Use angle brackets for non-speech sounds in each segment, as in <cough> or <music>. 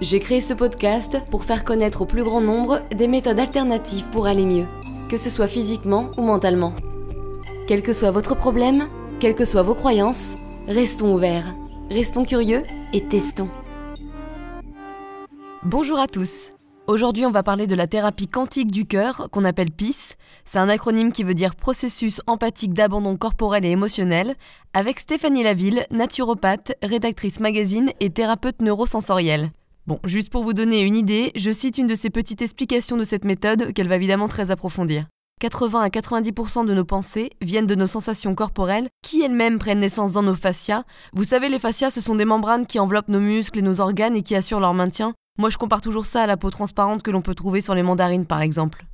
J'ai créé ce podcast pour faire connaître au plus grand nombre des méthodes alternatives pour aller mieux, que ce soit physiquement ou mentalement. Quel que soit votre problème, quelles que soient vos croyances, restons ouverts, restons curieux et testons. Bonjour à tous. Aujourd'hui, on va parler de la thérapie quantique du cœur, qu'on appelle PIS. C'est un acronyme qui veut dire processus empathique d'abandon corporel et émotionnel, avec Stéphanie Laville, naturopathe, rédactrice magazine et thérapeute neurosensorielle. Bon, juste pour vous donner une idée, je cite une de ces petites explications de cette méthode qu'elle va évidemment très approfondir. 80 à 90% de nos pensées viennent de nos sensations corporelles qui elles-mêmes prennent naissance dans nos fascias. Vous savez, les fascias, ce sont des membranes qui enveloppent nos muscles et nos organes et qui assurent leur maintien. Moi, je compare toujours ça à la peau transparente que l'on peut trouver sur les mandarines, par exemple.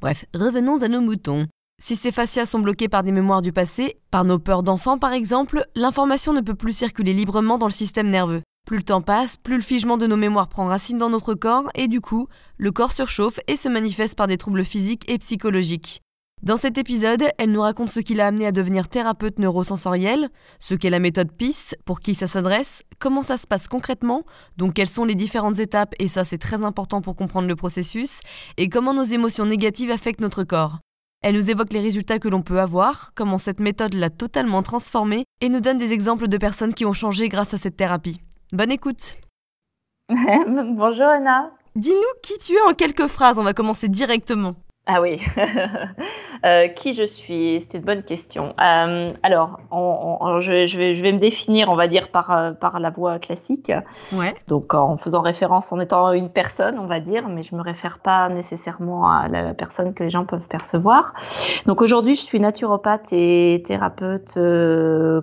Bref, revenons à nos moutons. Si ces fascias sont bloqués par des mémoires du passé, par nos peurs d'enfant par exemple, l'information ne peut plus circuler librement dans le système nerveux. Plus le temps passe, plus le figement de nos mémoires prend racine dans notre corps et du coup, le corps surchauffe et se manifeste par des troubles physiques et psychologiques. Dans cet épisode, elle nous raconte ce qui l'a amené à devenir thérapeute neurosensorielle, ce qu'est la méthode PIS, pour qui ça s'adresse, comment ça se passe concrètement, donc quelles sont les différentes étapes, et ça c'est très important pour comprendre le processus, et comment nos émotions négatives affectent notre corps. Elle nous évoque les résultats que l'on peut avoir, comment cette méthode l'a totalement transformée, et nous donne des exemples de personnes qui ont changé grâce à cette thérapie. Bonne écoute. <laughs> Bonjour Anna. Dis-nous qui tu es en quelques phrases, on va commencer directement. Ah oui, <laughs> euh, qui je suis? C'est une bonne question. Euh, alors, je, vais, je, vais, me définir, on va dire, par, euh, par la voix classique. Ouais. Donc, en faisant référence en étant une personne, on va dire, mais je ne me réfère pas nécessairement à la personne que les gens peuvent percevoir. Donc, aujourd'hui, je suis naturopathe et thérapeute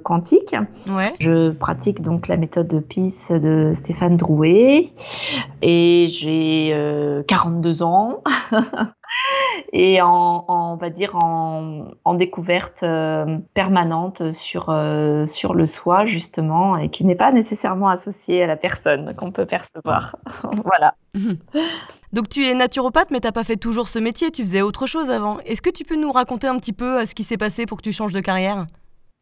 quantique. Ouais. Je pratique donc la méthode de PIS de Stéphane Drouet et j'ai 42 ans. <laughs> et en, on va dire en, découverte euh, permanente sur, euh, sur le soi justement et qui n'est pas nécessairement associé à la personne qu'on peut percevoir. <laughs> voilà. <laughs> Donc tu es naturopathe mais t'as pas fait toujours ce métier, tu faisais autre chose avant. Est-ce que tu peux nous raconter un petit peu euh, ce qui s'est passé pour que tu changes de carrière?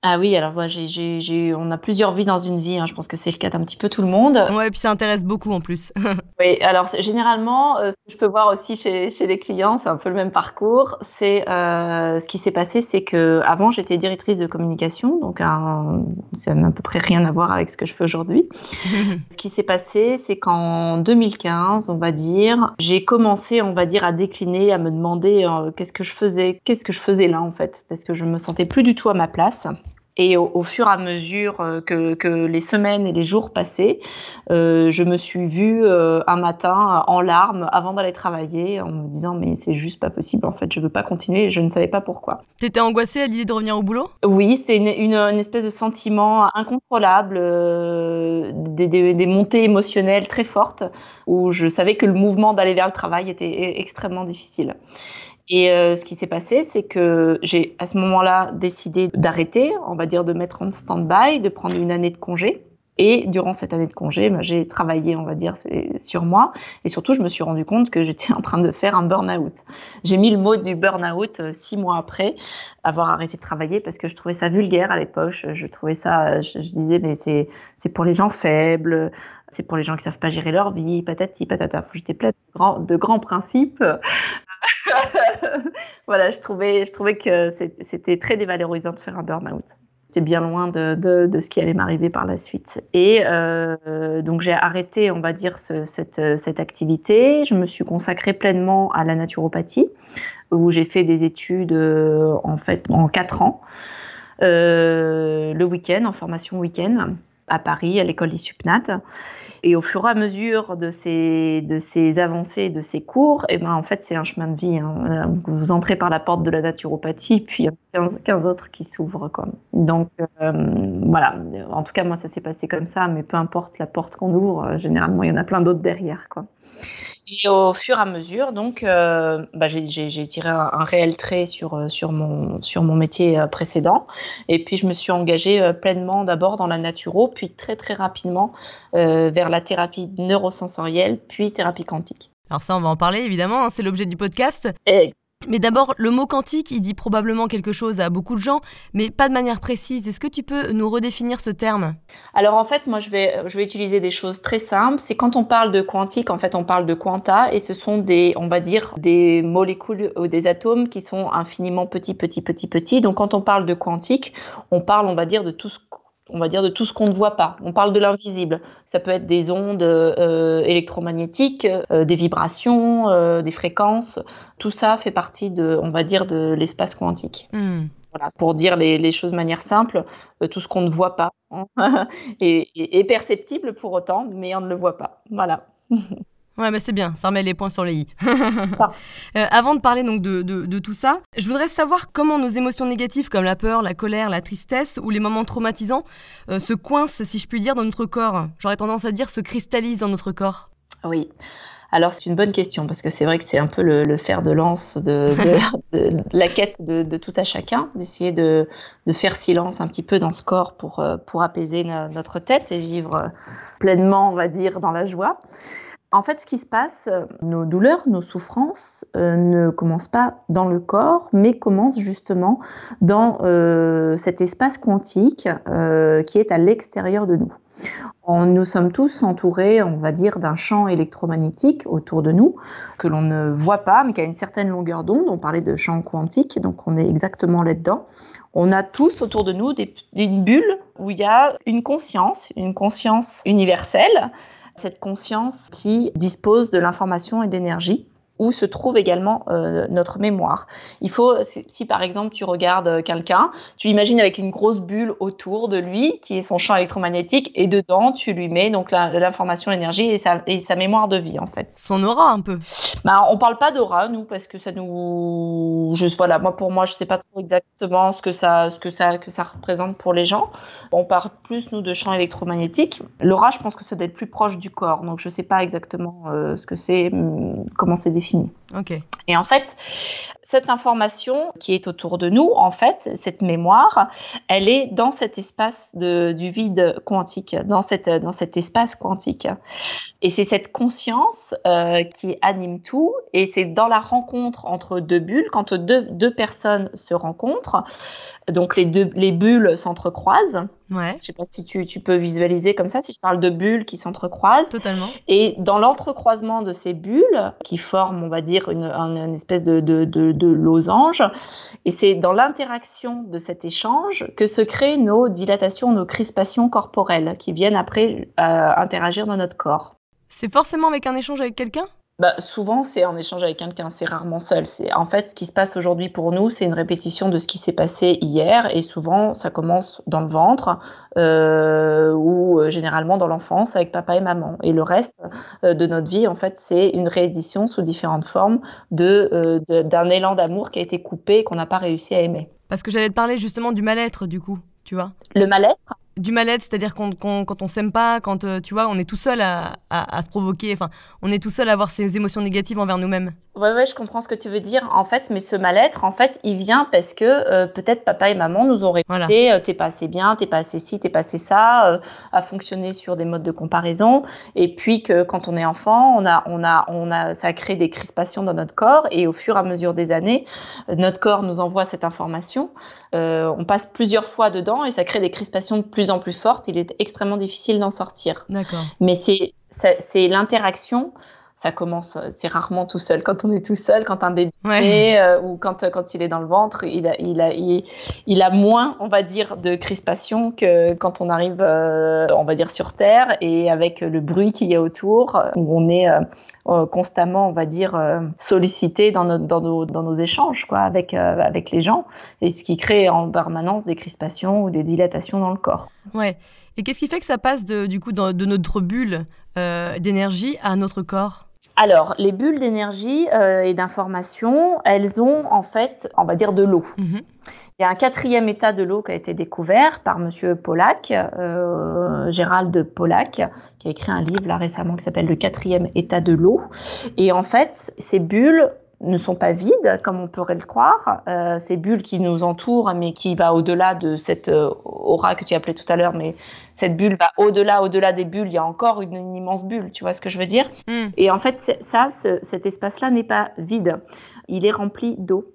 Ah oui, alors moi, j'ai, on a plusieurs vies dans une vie. Hein. Je pense que c'est le cas d'un petit peu tout le monde. Ouais, et puis ça intéresse beaucoup en plus. <laughs> oui, alors généralement, euh, ce que je peux voir aussi chez, chez les clients, c'est un peu le même parcours. C'est euh, ce qui s'est passé, c'est que avant j'étais directrice de communication, donc ça n'a à peu près rien à voir avec ce que je fais aujourd'hui. <laughs> ce qui s'est passé, c'est qu'en 2015, on va dire, j'ai commencé, on va dire, à décliner, à me demander euh, qu'est-ce que je faisais, qu'est-ce que je faisais là en fait, parce que je me sentais plus du tout à ma place. Et au, fur et à mesure euh, que, les semaines et les jours passaient, euh, je me suis vue euh, un matin en larmes avant d'aller travailler, en me disant mais c'est juste pas possible en fait, je veux pas continuer, et je ne savais pas pourquoi. T'étais angoissée à l'idée de revenir au boulot? Oui, c'est une, espèce de sentiment incontrôlable, des, montées émotionnelles très fortes, où je savais que le mouvement d'aller vers le travail était extrêmement difficile. Et euh, ce qui s'est passé, c'est que j'ai à ce moment-là décidé d'arrêter, on va dire de mettre en stand-by, de prendre une année de congé. Et durant cette année de congé, ben, j'ai travaillé, on va dire, sur moi. Et surtout, je me suis rendu compte que j'étais <laughs> en train de faire un burn-out. J'ai mis le mot du burn-out euh, six mois après avoir arrêté de travailler parce que je trouvais ça vulgaire à l'époque. Je, trouvais ça, je, disais, mais c'est, c'est pour les gens faibles, c'est pour les gens qui savent pas gérer leur vie, patati, patata. J'étais pleine de de grands principes. <laughs> voilà, je trouvais, je trouvais que c'était très dévalorisant de faire un burn-out. J'étais bien loin de, ce qui allait m'arriver par la suite. Et euh, donc j'ai arrêté, on va dire, cette, cette, activité. Je me suis consacrée pleinement à la naturopathie, où j'ai fait des études euh, en fait en quatre ans, euh, le week-end, en formation week-end à Paris, à l'école d'Issupnat. Et au fur et à mesure de ces, de ces avancées, de ces cours, et eh ben, en fait, c'est un chemin de vie. Hein. Vous entrez par la porte de la naturopathie, puis il y a 15, autres qui s'ouvrent. Donc, euh, voilà. En tout cas, moi, ça s'est passé comme ça, mais peu importe la porte qu'on ouvre, généralement, il y en a plein d'autres derrière. Quoi. Et au fur et à mesure, donc, euh, bah, j'ai tiré un, réel trait sur, euh, sur, mon, sur mon métier euh, précédent. Et puis, je me suis engagée pleinement d'abord dans la naturo, puis très, très rapidement vers la thérapie neurosensorielle, puis thérapie quantique. Alors ça, on va en parler évidemment, hein, c'est l'objet du podcast. Mais d'abord, le mot quantique, il dit probablement quelque chose à beaucoup de gens, mais pas de manière précise. Est-ce que tu peux nous redéfinir ce terme? Alors en fait, moi je vais, je vais utiliser des choses très simples. C'est quand on parle de quantique, en fait, on parle de quanta, et ce sont des, on va dire, des molécules ou des atomes qui sont infiniment petits, petits, petits, petits. Donc quand on parle de quantique, on parle, on va dire, de tout ce on va dire, de tout ce qu'on ne voit pas. On parle de l'invisible. Ça peut être des ondes euh, électromagnétiques, euh, des vibrations, euh, des fréquences. Tout ça fait partie de, on va dire, de l'espace quantique. Hmm. Voilà, pour dire les, choses de manière simple, tout ce qu'on ne voit pas hein, <laughs> est perceptible pour autant, mais on ne le voit pas. Voilà. <laughs> Ouais, mais c'est bien, ça remet les points sur les i. <laughs> Euh, avant de parler donc de, tout ça, je voudrais savoir comment nos émotions négatives comme la peur, la colère, la tristesse ou les moments traumatisants euh, se coincent, si je puis dire, dans notre corps. J'aurais tendance à dire se cristallisent dans notre corps. Oui. Alors c'est une bonne question parce que c'est vrai que c'est un peu le, fer de lance de, <laughs> la quête de, tout à chacun, d'essayer de, faire silence un petit peu dans ce corps pour, euh, pour apaiser notre tête et vivre pleinement, on va dire, dans la joie. En fait, ce qui se passe, euh, nos douleurs, nos souffrances euh, ne commencent pas dans le corps, mais commencent justement dans euh, cet espace quantique qui est à l'extérieur de nous. nous sommes tous entourés, on va dire, d'un champ électromagnétique autour de nous que l'on ne voit pas, mais qui a une certaine longueur d'onde. On parlait de champ quantique, donc on est exactement là-dedans. On a tous autour de nous des, une bulle où il y a une conscience, une conscience universelle cette conscience qui dispose de l'information et d'énergie où se trouve également euh, notre mémoire. Il faut, si, par exemple tu regardes quelqu'un, tu l'imagines avec une grosse bulle autour de lui, qui est son champ électromagnétique, et dedans tu lui mets donc l'information, l'énergie et sa, et sa mémoire de vie en fait. Son aura un peu. Bah, on parle pas d'aura nous parce que ça nous, juste voilà, moi pour moi je sais pas trop exactement ce que ça, ce que ça, que ça représente pour les gens. On parle plus nous de champ électromagnétique. L'aura, je pense que ça doit être plus proche du corps, donc je sais pas exactement euh, ce que c'est, hum, comment c'est défini et en fait, cette information qui est autour de nous, en fait, cette mémoire, elle est dans cet espace de, du vide quantique, dans, cette, dans cet espace quantique. Et c'est cette conscience euh, qui anime tout, et c'est dans la rencontre entre deux bulles, quand deux, deux personnes se rencontrent, donc les deux les bulles s'entrecroisent. Ouais. Je sais pas si tu, tu, peux visualiser comme ça, si je parle de bulles qui s'entrecroisent. Totalement. Et dans l'entrecroisement de ces bulles, qui forment, on va dire, une, une espèce de, de, de, de losange, et c'est dans l'interaction de cet échange que se créent nos dilatations, nos crispations corporelles, qui viennent après euh, interagir dans notre corps. C'est forcément avec un échange avec quelqu'un? Bah, souvent, c'est en échange avec quelqu'un, c'est rarement seul. C'est En fait, ce qui se passe aujourd'hui pour nous, c'est une répétition de ce qui s'est passé hier, et souvent, ça commence dans le ventre, euh, ou euh, généralement dans l'enfance avec papa et maman. Et le reste euh, de notre vie, en fait, c'est une réédition sous différentes formes de, d'un élan d'amour qui a été coupé et qu'on n'a pas réussi à aimer. Parce que j'allais te parler justement du mal-être, du coup, tu vois. Le mal-être? Du mal-être, c'est-à-dire quand, quand, on s'aime pas, quand euh, tu vois, on est tout seul à, à, se provoquer, enfin, on est tout seul à avoir ces émotions négatives envers nous-mêmes. Ouais, ouais, je comprends ce que tu veux dire. En fait, mais ce mal-être, en fait, il vient parce que euh, peut-être papa et maman nous ont répété euh, t'es pas assez bien, t'es pas assez ci, t'es pas assez ça, à fonctionner sur des modes de comparaison. Et puis que quand on est enfant, on a, on a, on a, ça crée des crispations dans notre corps. Et au fur et à mesure des années, notre corps nous envoie cette information. on passe plusieurs fois dedans et ça crée des crispations de plus en plus forte, il est extrêmement difficile d'en sortir. D'accord. Mais c'est c'est l'interaction. Ça commence, c'est rarement tout seul. Quand on est tout seul, quand un bébé est, euh, ou quand, quand il est dans le ventre, il a, il, a, il, a moins, on va dire, de crispation que quand on arrive, euh, on va dire, sur Terre et avec le bruit qu'il y a autour, où on est euh, constamment, on va dire, sollicité dans, dans, nos, dans nos échanges quoi, avec, avec les gens, et ce qui crée en permanence des crispations ou des dilatations dans le corps. Ouais. Et qu'est-ce qui fait que ça passe de, du coup de notre bulle d'énergie à notre corps? Alors, les bulles d'énergie euh, et d'information, elles ont en fait, on va dire, de l'eau. Mhm. Il y a un quatrième état de l'eau qui a été découvert par Monsieur Pollack, euh, Gérald Pollack, qui a écrit un livre là récemment qui s'appelle Le quatrième état de l'eau. Et en fait, ces bulles ne sont pas vides, comme on pourrait le croire. Euh, ces bulles qui nous entourent, mais qui va au-delà de cette euh, aura que tu appelais tout à l'heure, mais cette bulle va au-delà, au-delà des bulles. Il y a encore une, immense bulle, tu vois ce que je veux dire? Hmm. Et en fait, ça, cet espace-là n'est pas vide. Il est rempli d'eau.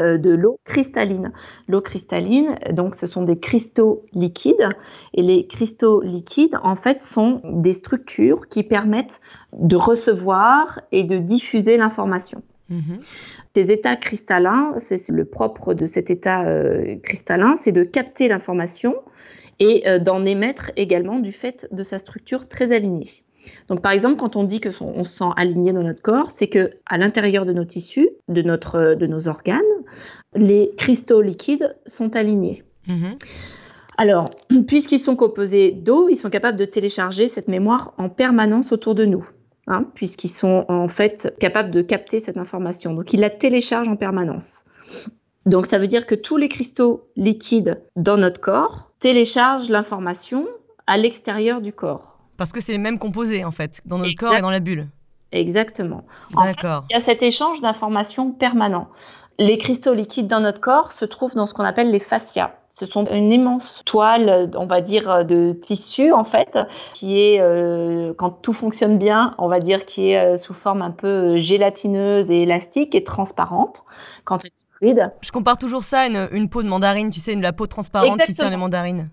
Euh, de l'eau cristalline. L'eau cristalline, donc ce sont des cristaux liquides et les cristaux liquides en fait sont des structures qui permettent de recevoir et de diffuser l'information. Mhm. Ces états cristallins, c'est le propre de cet état euh, cristallin, c'est de capter l'information et euh, d'en émettre également du fait de sa structure très alignée. Donc, par exemple, quand on dit que on se sent aligné dans notre corps, c'est que à l'intérieur de nos tissus, de, notre, de nos organes, les cristaux liquides sont alignés. Mhm. Alors, <clears throat> puisqu'ils sont composés d'eau, ils sont capables de télécharger cette mémoire en permanence autour de nous. Hein, puisqu'ils sont en fait capables de capter cette information. Donc, ils la téléchargent en permanence. Donc, ça veut dire que tous les cristaux liquides dans notre corps téléchargent l'information à l'extérieur du corps. Parce que c'est les mêmes composés, en fait, dans notre corps et dans la bulle. Exactement. D'accord. il y a cet échange d'informations permanent. Les cristaux liquides dans notre corps se trouvent dans ce qu'on appelle les fascias. Ce sont une immense toile, on va dire, de tissu, en fait, qui est, euh, quand tout fonctionne bien, on va dire, qui est euh, sous forme un peu euh, gélatineuse et élastique et transparente. Quand elle est fluide. Je compare toujours ça à une, une peau de mandarine, tu sais, une, la peau transparente qui tient les mandarines.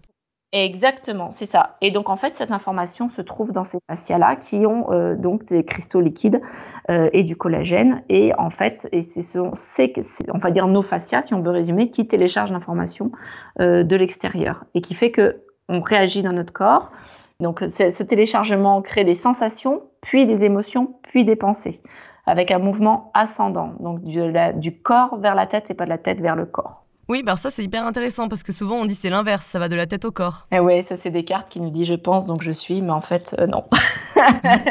Exactement, c'est ça. Et donc en fait, cette information se trouve dans ces fascias-là qui ont euh, donc des cristaux liquides euh, et du collagène. Et en fait, et c'est on va dire nos fascias, si on veut résumer, qui téléchargent l'information euh, de l'extérieur et qui fait que on réagit dans notre corps. Donc ce téléchargement crée des sensations, puis des émotions, puis des pensées, avec un mouvement ascendant, donc du corps vers la tête et pas de la tête vers le corps. Oui, bah ça c'est hyper intéressant parce que souvent on dit c'est l'inverse, ça va de la tête au corps. Et eh ouais, ça c'est des cartes qui nous disent je pense donc je suis, mais en fait euh, non.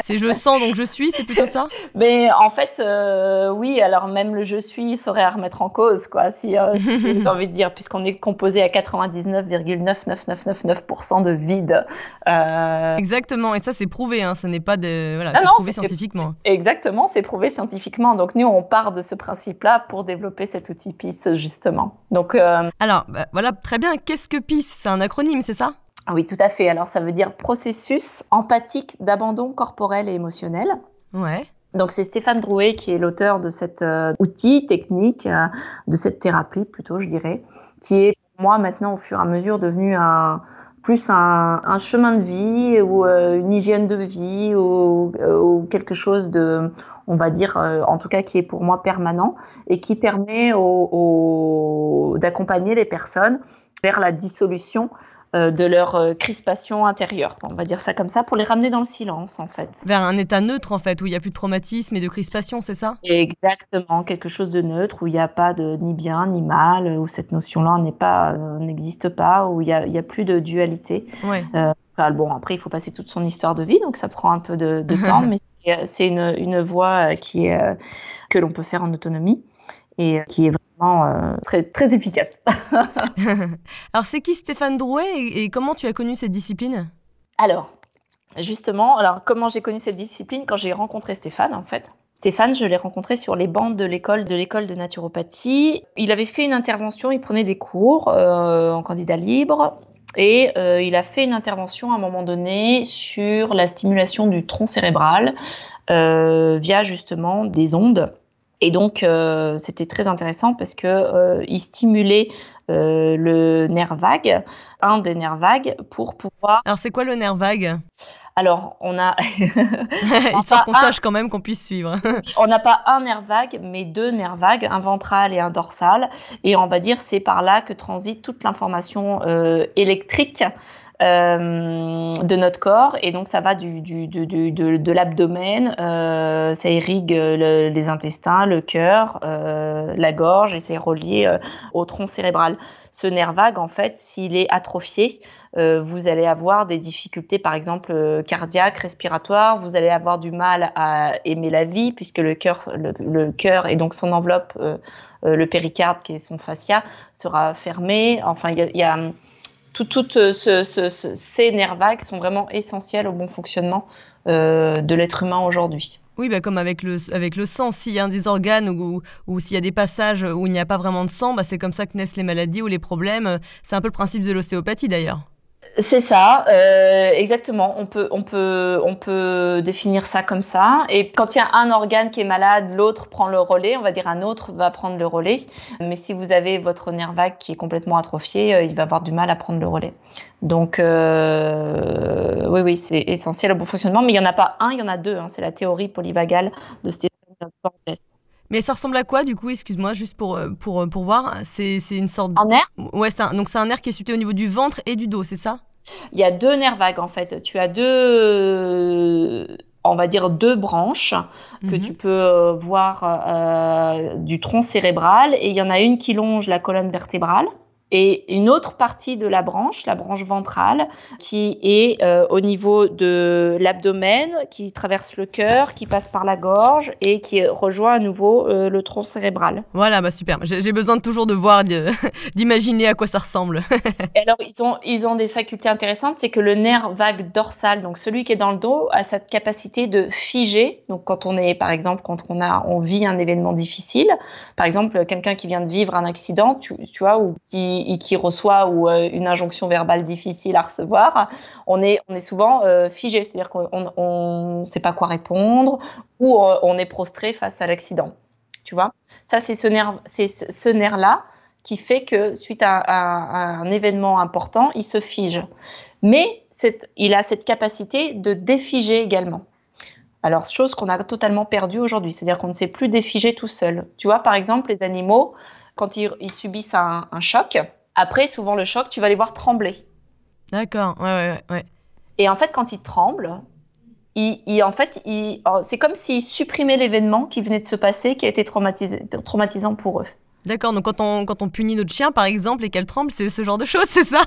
c'est je sens donc je suis, c'est plutôt ça Mais en fait, euh, oui, alors même le je suis serait à remettre en cause, quoi, si, euh, j'ai envie de dire, puisqu'on est composé à 99,99999% de vide. Exactement, et ça c'est prouvé, hein, ce n'est pas de. Voilà, c'est prouvé scientifiquement. Exactement, c'est prouvé scientifiquement. Donc nous, on part de ce principe-là pour développer cet outil PIS, justement. Donc, euh, Alors, bah, voilà, très bien. Qu'est-ce que PIS C'est un acronyme, c'est ça? Ah Oui, tout à fait. Alors, ça veut dire processus empathique d'abandon corporel et émotionnel. Ouais. Donc, c'est Stéphane Drouet qui est l'auteur de cet euh, outil technique, euh, de cette thérapie plutôt, je dirais, qui est pour moi maintenant au fur et à mesure devenu un, plus un, chemin de vie ou une hygiène de vie ou, quelque chose de, on va dire, en tout cas qui est pour moi permanent et qui permet d'accompagner les personnes vers la dissolution euh, de leur euh, crispation intérieure. On va dire ça comme ça pour les ramener dans le silence en fait. Vers un état neutre en fait où il n'y a plus de traumatisme et de crispation, c'est ça? Exactement, quelque chose de neutre où il n'y a pas de ni bien ni mal, où cette notion-là n'est pas euh, n'existe pas, où il n'y a, a, plus de dualité. Ouais. bon, après, il faut passer toute son histoire de vie, donc ça prend un peu de, <laughs> temps, mais c'est une, une voie qui est, que l'on peut faire en autonomie et qui est vraiment euh, très, très efficace. <laughs> alors, c'est qui Stéphane Drouet et, comment tu as connu cette discipline? Alors, justement, alors comment j'ai connu cette discipline? Quand j'ai rencontré Stéphane, en fait. Stéphane, je l'ai rencontré sur les bancs de l'école de l'école de naturopathie. Il avait fait une intervention, il prenait des cours euh, en candidat libre. Et euh, il a fait une intervention à un moment donné sur la stimulation du tronc cérébral via justement des ondes et donc, euh, c'était très intéressant parce que euh, il stimulait euh, le nerf vague, un des nerfs vagues, pour pouvoir. Alors, c'est quoi le nerf vague? Alors, on a. <laughs> Histoire qu'on sache quand même qu'on puisse suivre. <laughs> on n'a pas un nerf vague, mais deux nerfs vagues, un ventral et un dorsal. Et on va dire c'est par là que transite toute l'information électrique de notre corps. Et donc, ça va du, du de, l'abdomen, ça irrigue les intestins, le cœur, la gorge, et c'est relié au tronc cérébral. Ce nerf vague, en fait, s'il est atrophié, vous allez avoir des difficultés, par exemple, cardiaques, respiratoires, vous allez avoir du mal à aimer la vie, puisque le cœur, le, cœur et donc son enveloppe, le péricarde, qui est son fascia, sera fermé. Enfin, il y a, toutes ces nerfs vagues sont vraiment essentiels au bon fonctionnement de l'être humain aujourd'hui. Oui, bah comme avec le, avec le sang, s'il y a des organes ou, ou, s'il y a des passages où il n'y a pas vraiment de sang, bah c'est comme ça que naissent les maladies ou les problèmes. C'est un peu le principe de l'ostéopathie d'ailleurs. C'est ça, euh, exactement. On peut, on, peut, on peut définir ça comme ça. Et quand il y a un organe qui est malade, l'autre prend le relais. On va dire un autre va prendre le relais. Mais si vous avez votre nerf vague qui est complètement atrophié, euh, il va avoir du mal à prendre le relais. Donc, euh, oui, oui, c'est essentiel au bon fonctionnement. Mais il n'y en a pas un, il y en a deux. Hein. C'est la théorie polyvagale de Stephen. Mais ça ressemble à quoi du coup Excuse-moi, juste pour, euh, pour, euh, pour voir. C'est une sorte. Un nerf Ouais, un, donc c'est un nerf qui est situé au niveau du ventre et du dos, c'est ça? Il y a deux nerfs vagues en fait. Tu as deux on va dire deux branches que mhm. tu peux euh, voir du tronc cérébral et il y en a une qui longe la colonne vertébrale et une autre partie de la branche, la branche ventrale, qui est euh, au niveau de l'abdomen, qui traverse le cœur, qui passe par la gorge et qui rejoint à nouveau euh, le tronc cérébral. Voilà, bah super. J'ai besoin toujours de voir, <laughs> d'imaginer à quoi ça ressemble. <laughs> alors, ils ont, ils ont des facultés intéressantes, c'est que le nerf vague dorsal, donc celui qui est dans le dos, a cette capacité de figer. Donc, quand on est, par exemple, quand on, a, on vit un événement difficile, par exemple, quelqu'un qui vient de vivre un accident, tu, tu vois, ou qui qui, reçoit ou euh, une injonction verbale difficile à recevoir, on est, on est souvent euh, figé, c'est-à-dire qu'on ne sait pas quoi répondre ou euh, on est prostré face à l'accident. Tu vois? Ça, c'est ce nerf, c'est ce nerf-là qui fait que suite à, un événement important, il se fige. Mais il a cette capacité de défiger également. Alors, chose qu'on a totalement perdue aujourd'hui, c'est-à-dire qu'on ne sait plus défiger tout seul. Tu vois, par exemple, les animaux, quand ils, subissent un, choc, après, souvent, le choc, tu vas les voir trembler. D'accord, ouais, ouais, ouais. Et en fait, quand ils tremblent, en fait, oh, c'est comme s'ils supprimaient l'événement qui venait de se passer, qui a été traumatisant pour eux. D'accord, donc quand on, quand on punit notre chien, par exemple, et qu'elle tremble, c'est ce genre de choses, <laughs> c'est ça?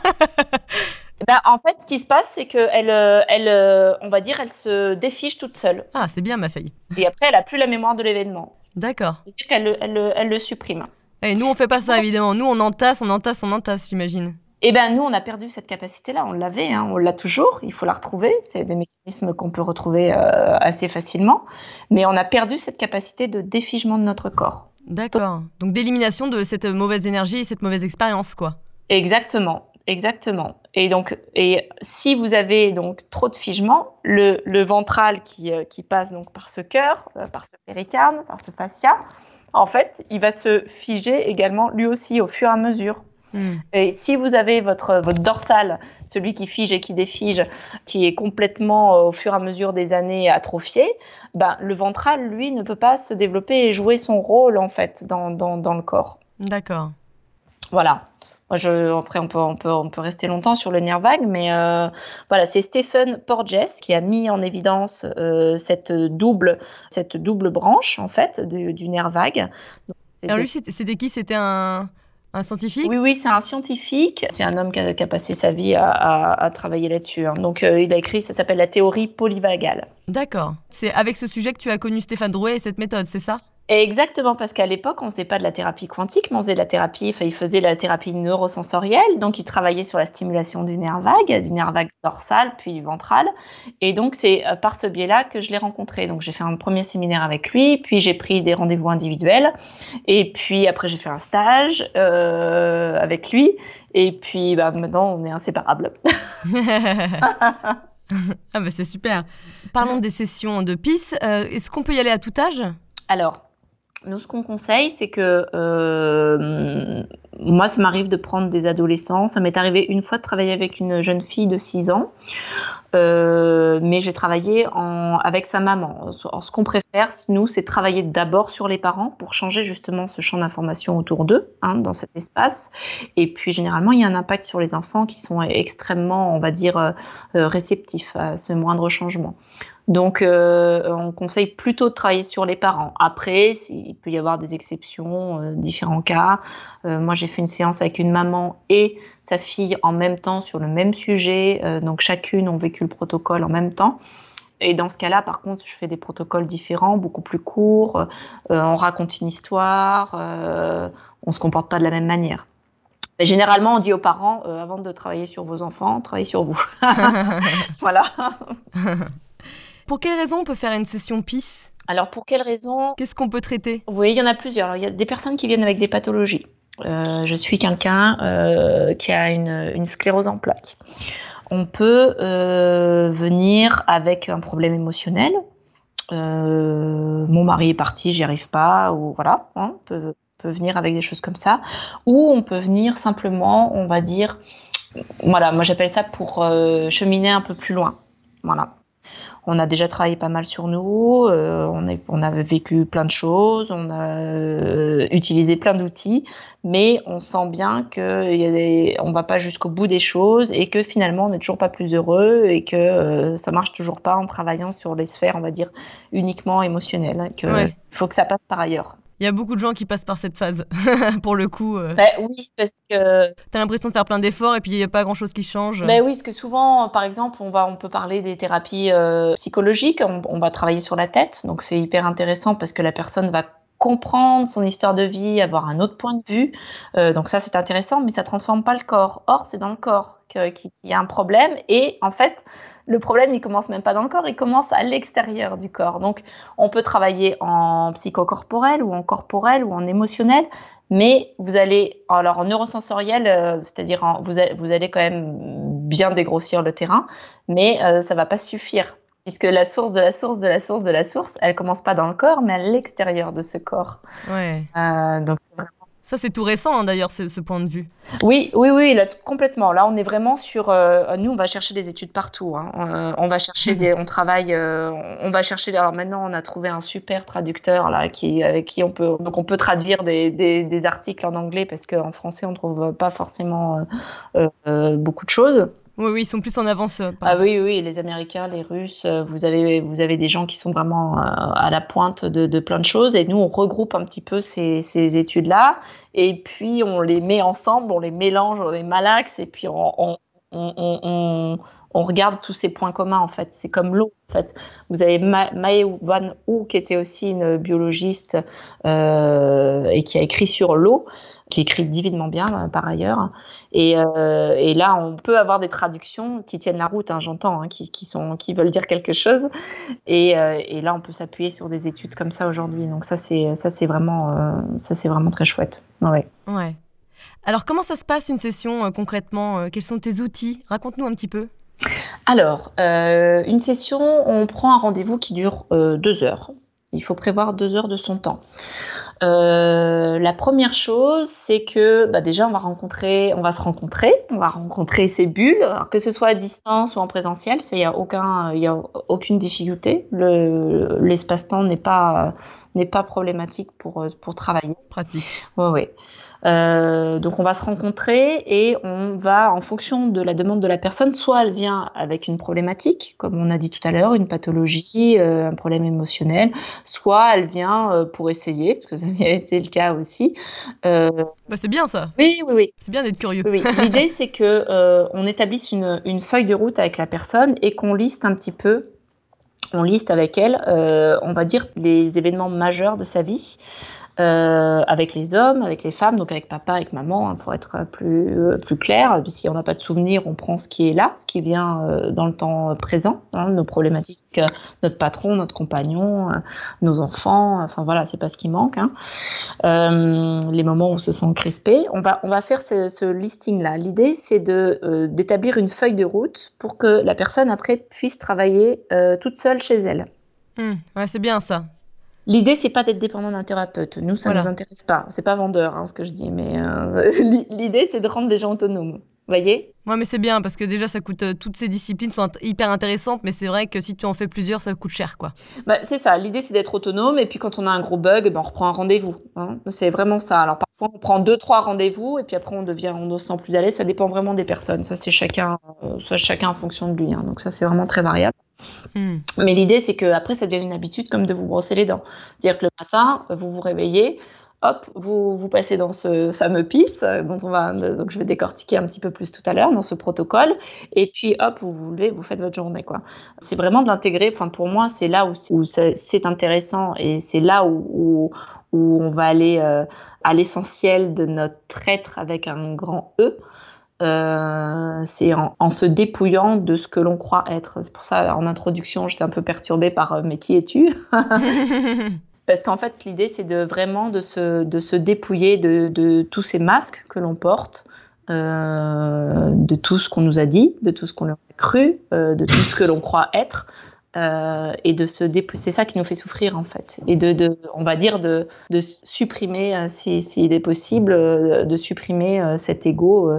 Ben, En fait, ce qui se passe, c'est qu'elle, euh, elle, euh, on va dire, elle se défiche toute seule. Ah, c'est bien, ma fille. Et après, elle n'a plus la mémoire de l'événement. D'accord. C'est-à-dire qu'elle elle, elle le supprime. Et nous, on fait pas ça, évidemment. Nous, on entasse, on entasse, on entasse, j'imagine. Eh bien, nous, on a perdu cette capacité-là. On l'avait, hein, on l'a toujours. Il faut la retrouver. C'est des mécanismes qu'on peut retrouver euh, assez facilement. Mais on a perdu cette capacité de défigement de notre corps. D'accord. Donc, d'élimination de cette mauvaise énergie et cette mauvaise expérience, quoi. Exactement. Exactement. Et donc, et si vous avez donc trop de figement, le, le ventral qui, euh, qui, passe donc par ce cœur, euh, par ce péricarde, par ce fascia, en fait, il va se figer également lui aussi au fur et à mesure. Hmm. Et si vous avez votre, votre dorsal, celui qui fige et qui défige, qui est complètement euh, au fur et à mesure des années atrophié, ben, le ventral, lui, ne peut pas se développer et jouer son rôle en fait dans, dans, dans le corps. D'accord. Voilà après, on peut, on, peut, on peut rester longtemps sur le nerf vague, mais euh, voilà, c'est Stephen Porges qui a mis en évidence euh, cette, double, cette double branche, en fait, du, nerf vague. Alors lui, c'était qui? C'était un, un, scientifique? Oui, oui, c'est un scientifique. C'est un homme qui a, passé sa vie à, travailler là-dessus. Hein. Donc, euh, il a écrit, ça s'appelle la théorie polyvagale. D'accord. C'est avec ce sujet que tu as connu Stéphane Drouet et cette méthode, c'est ça? Exactement, parce qu'à l'époque, on ne faisait pas de la thérapie quantique, mais on faisait de la thérapie, enfin, il faisait la thérapie neurosensorielle, donc il travaillait sur la stimulation du nerf vague, du nerf vague dorsal, puis ventral. Et donc, c'est euh, par ce biais-là que je l'ai rencontré. Donc, j'ai fait un premier séminaire avec lui, puis j'ai pris des rendez-vous individuels, et puis après, j'ai fait un stage euh, avec lui, et puis bah, maintenant, on est inséparables. <laughs> ah, bah c'est super. Parlons des sessions de PIS. Euh, est-ce qu'on peut y aller à tout âge? Alors, nous, ce qu'on conseille, c'est que euh, moi, ça m'arrive de prendre des adolescents. Ça m'est arrivé une fois de travailler avec une jeune fille de 6 ans Euh, mais j'ai travaillé avec sa maman. ce qu'on préfère, nous, c'est travailler d'abord sur les parents pour changer justement ce champ d'information autour d'eux, hein, dans cet espace. Et puis, généralement, il y a un impact sur les enfants qui sont extrêmement, on va dire, euh, réceptifs à ce moindre changement. Donc, euh, on conseille plutôt de travailler sur les parents. Après, il peut y avoir des exceptions, euh, différents cas. Euh, moi, j'ai fait une séance avec une maman et sa fille en même temps sur le même sujet. donc, chacune ont vécu le protocole en même temps. Et dans ce cas-là, par contre, je fais des protocoles différents, beaucoup plus courts. on raconte une histoire. on se comporte pas de la même manière. Généralement, on dit aux parents, avant de travailler sur vos enfants, travaillez sur vous. <laughs> voilà. <laughs> Pour quelles raisons on peut faire une session PIS Alors, pour quelles raisons Qu'est-ce qu'on peut traiter? Oui, il y en a plusieurs. il y a des personnes qui viennent avec des pathologies. Euh, je suis quelqu'un euh, qui a une, sclérose en plaques. On peut euh, venir avec un problème émotionnel. mon mari est parti, j'y arrive pas, ou voilà, hein, on peut, peut, venir avec des choses comme ça. Ou on peut venir simplement, on va dire, voilà, moi j'appelle ça pour cheminer un peu plus loin. Voilà. On a déjà travaillé pas mal sur nous, euh, on, est, on avait vécu plein de choses, on a euh, utilisé plein d'outils, mais on sent bien qu'on ne va pas jusqu'au bout des choses et que finalement on n'est toujours pas plus heureux et que ça euh, ça marche toujours pas en travaillant sur les sphères, on va dire, uniquement émotionnelles. Hein, Il faut que ça passe par ailleurs. Il y a beaucoup de gens qui passent par cette phase, <laughs> pour le coup. Euh. Bah oui, parce que. T'as l'impression de faire plein d'efforts et puis il n'y a pas grand chose qui change. Bah oui, parce que souvent, par exemple, on, va, on peut parler des thérapies euh, psychologiques, on, va travailler sur la tête, donc c'est hyper intéressant parce que la personne va comprendre son histoire de vie, avoir un autre point de vue. Euh, donc ça, c'est intéressant, mais ça transforme pas le corps. Or, c'est dans le corps qu'il y a un problème. Et en fait, le problème, il commence même pas dans le corps, il commence à l'extérieur du corps. Donc, on peut travailler en psychocorporel ou en corporel ou en émotionnel, mais vous allez, alors en neurosensoriel, euh, c'est-à-dire vous, vous, allez quand même bien dégrossir le terrain, mais euh, ça va pas suffire puisque la source de la source de la source de la source, elle commence pas dans le corps, mais à l'extérieur de ce corps. Ouais. Euh, donc ça, c'est tout récent hein, d'ailleurs, ce, point de vue. Oui, oui, oui, là, complètement. Là, on est vraiment sur. Euh, nous, on va chercher des études partout. Hein. Euh, on, va chercher des. On travaille. on va chercher. Alors maintenant, on a trouvé un super traducteur là, qui, avec qui on peut. Donc, on peut traduire des, des articles en anglais parce qu'en français, on trouve pas forcément beaucoup de choses. Oui, ils sont plus en avance. Euh, ah oui, oui, les Américains, les Russes, euh, vous avez, vous avez des gens qui sont vraiment euh, à la pointe de, plein de choses. Et nous, on regroupe un petit peu ces, études-là. Et puis, on les met ensemble, on les mélange, on les malaxe. Et puis, on, on, regarde tous ces points communs, en fait. C'est comme l'eau, en fait. Vous avez Mae Van Hu, qui était aussi une biologiste et qui a écrit sur l'eau qui écrit divinement bien euh, par ailleurs. Et, euh, et, là, on peut avoir des traductions qui tiennent la route, hein, j'entends, hein, qui, qui, sont, qui veulent dire quelque chose. Et, euh, et là, on peut s'appuyer sur des études comme ça aujourd'hui. Donc ça, c'est ça, c'est vraiment, ça, c'est vraiment très chouette. Ouais. ouais. Alors, comment ça se passe une session concrètement Quels sont tes outils? Raconte-nous un petit peu. Alors, une session, on prend un rendez-vous qui dure deux heures. Il faut prévoir deux heures de son temps. Euh, la première chose, c'est que bah, déjà on va rencontrer, on va se rencontrer, on va rencontrer ces bulles, alors que ce soit à distance ou en présentiel, il n'y a aucun, il a aucune difficulté. l'espace-temps n'est pas n'est pas problématique pour pour travailler. Pratique. Oui, oui. Euh, donc on va se rencontrer et on va, en fonction de la demande de la personne, soit elle vient avec une problématique, comme on a dit tout à l'heure, une pathologie, euh, un problème émotionnel, soit elle vient euh, pour essayer, parce que ça <laughs> a été le cas aussi. Bah c'est bien ça. Oui, oui, oui. C'est bien d'être curieux. Oui, <laughs> L'idée c'est que on établisse une, une, feuille de route avec la personne et qu'on liste un petit peu on liste avec elle, on va dire, les événements majeurs de sa vie. Euh, avec les hommes, avec les femmes, donc avec papa, avec maman, hein, pour être plus, euh, plus clair. Si on n'a pas de souvenirs, on prend ce qui est là, ce qui vient euh, dans le temps présent, hein, nos problématiques, notre patron, notre compagnon, nos enfants, enfin voilà, c'est pas ce qui manque. Hein. les moments où on se sent crispé, on va, on va faire ce, ce listing-là. L'idée, c'est de d'établir une feuille de route pour que la personne après puisse travailler toute seule chez elle. Mmh, ouais, c'est bien ça. L'idée, c'est pas d'être dépendant d'un thérapeute. Nous, ça ne nous intéresse pas. C'est pas vendeur, hein, ce que je dis, mais euh, <laughs> l'idée, c'est de rendre les gens autonomes. voyez? Ouais, mais c'est bien parce que déjà, ça coûte. euh, toutes ces disciplines sont int- hyper intéressantes, mais c'est vrai que si tu en fais plusieurs, ça coûte cher, quoi. Bah, c'est ça, l'idée c'est d'être autonome et puis quand on a un gros bug, ben, on reprend un rendez-vous. hein. C'est vraiment ça. Alors parfois on prend deux, trois rendez-vous et puis après on devient, on se sent plus à l'aise. Ça dépend vraiment des personnes. Ça c'est chacun, euh, ça, chacun en fonction de lui. hein. Donc ça c'est vraiment très variable. Hmm. Mais l'idée c'est que après ça devient une habitude comme de vous brosser les dents. C'est-à-dire que le matin vous vous réveillez, hop, vous vous passez dans ce fameux PIS euh, dont on va, donc je vais décortiquer un petit peu plus tout à l'heure dans ce protocole. Et puis hop, vous vous levez, vous faites votre journée quoi. C'est vraiment de l'intégrer. Enfin, pour moi, c'est là où c'est, intéressant et c'est là où, où, où on va aller euh, à l'essentiel de notre être avec un grand E. Euh, c'est en, en se dépouillant de ce que l'on croit être. C'est pour ça, en introduction, j'étais un peu perturbée par euh, mais qui es-tu? <laughs> Parce qu'en fait, l'idée, c'est de vraiment de se, de se dépouiller de, de tous ces masques que l'on porte, euh, de tout ce qu'on nous a dit, de tout ce qu'on a cru, de tout ce que l'on croit être, euh, et de se. C'est ça qui nous fait souffrir en fait. Et de, de on va dire, de, de supprimer, euh, si- s'il est possible, euh, de supprimer cet ego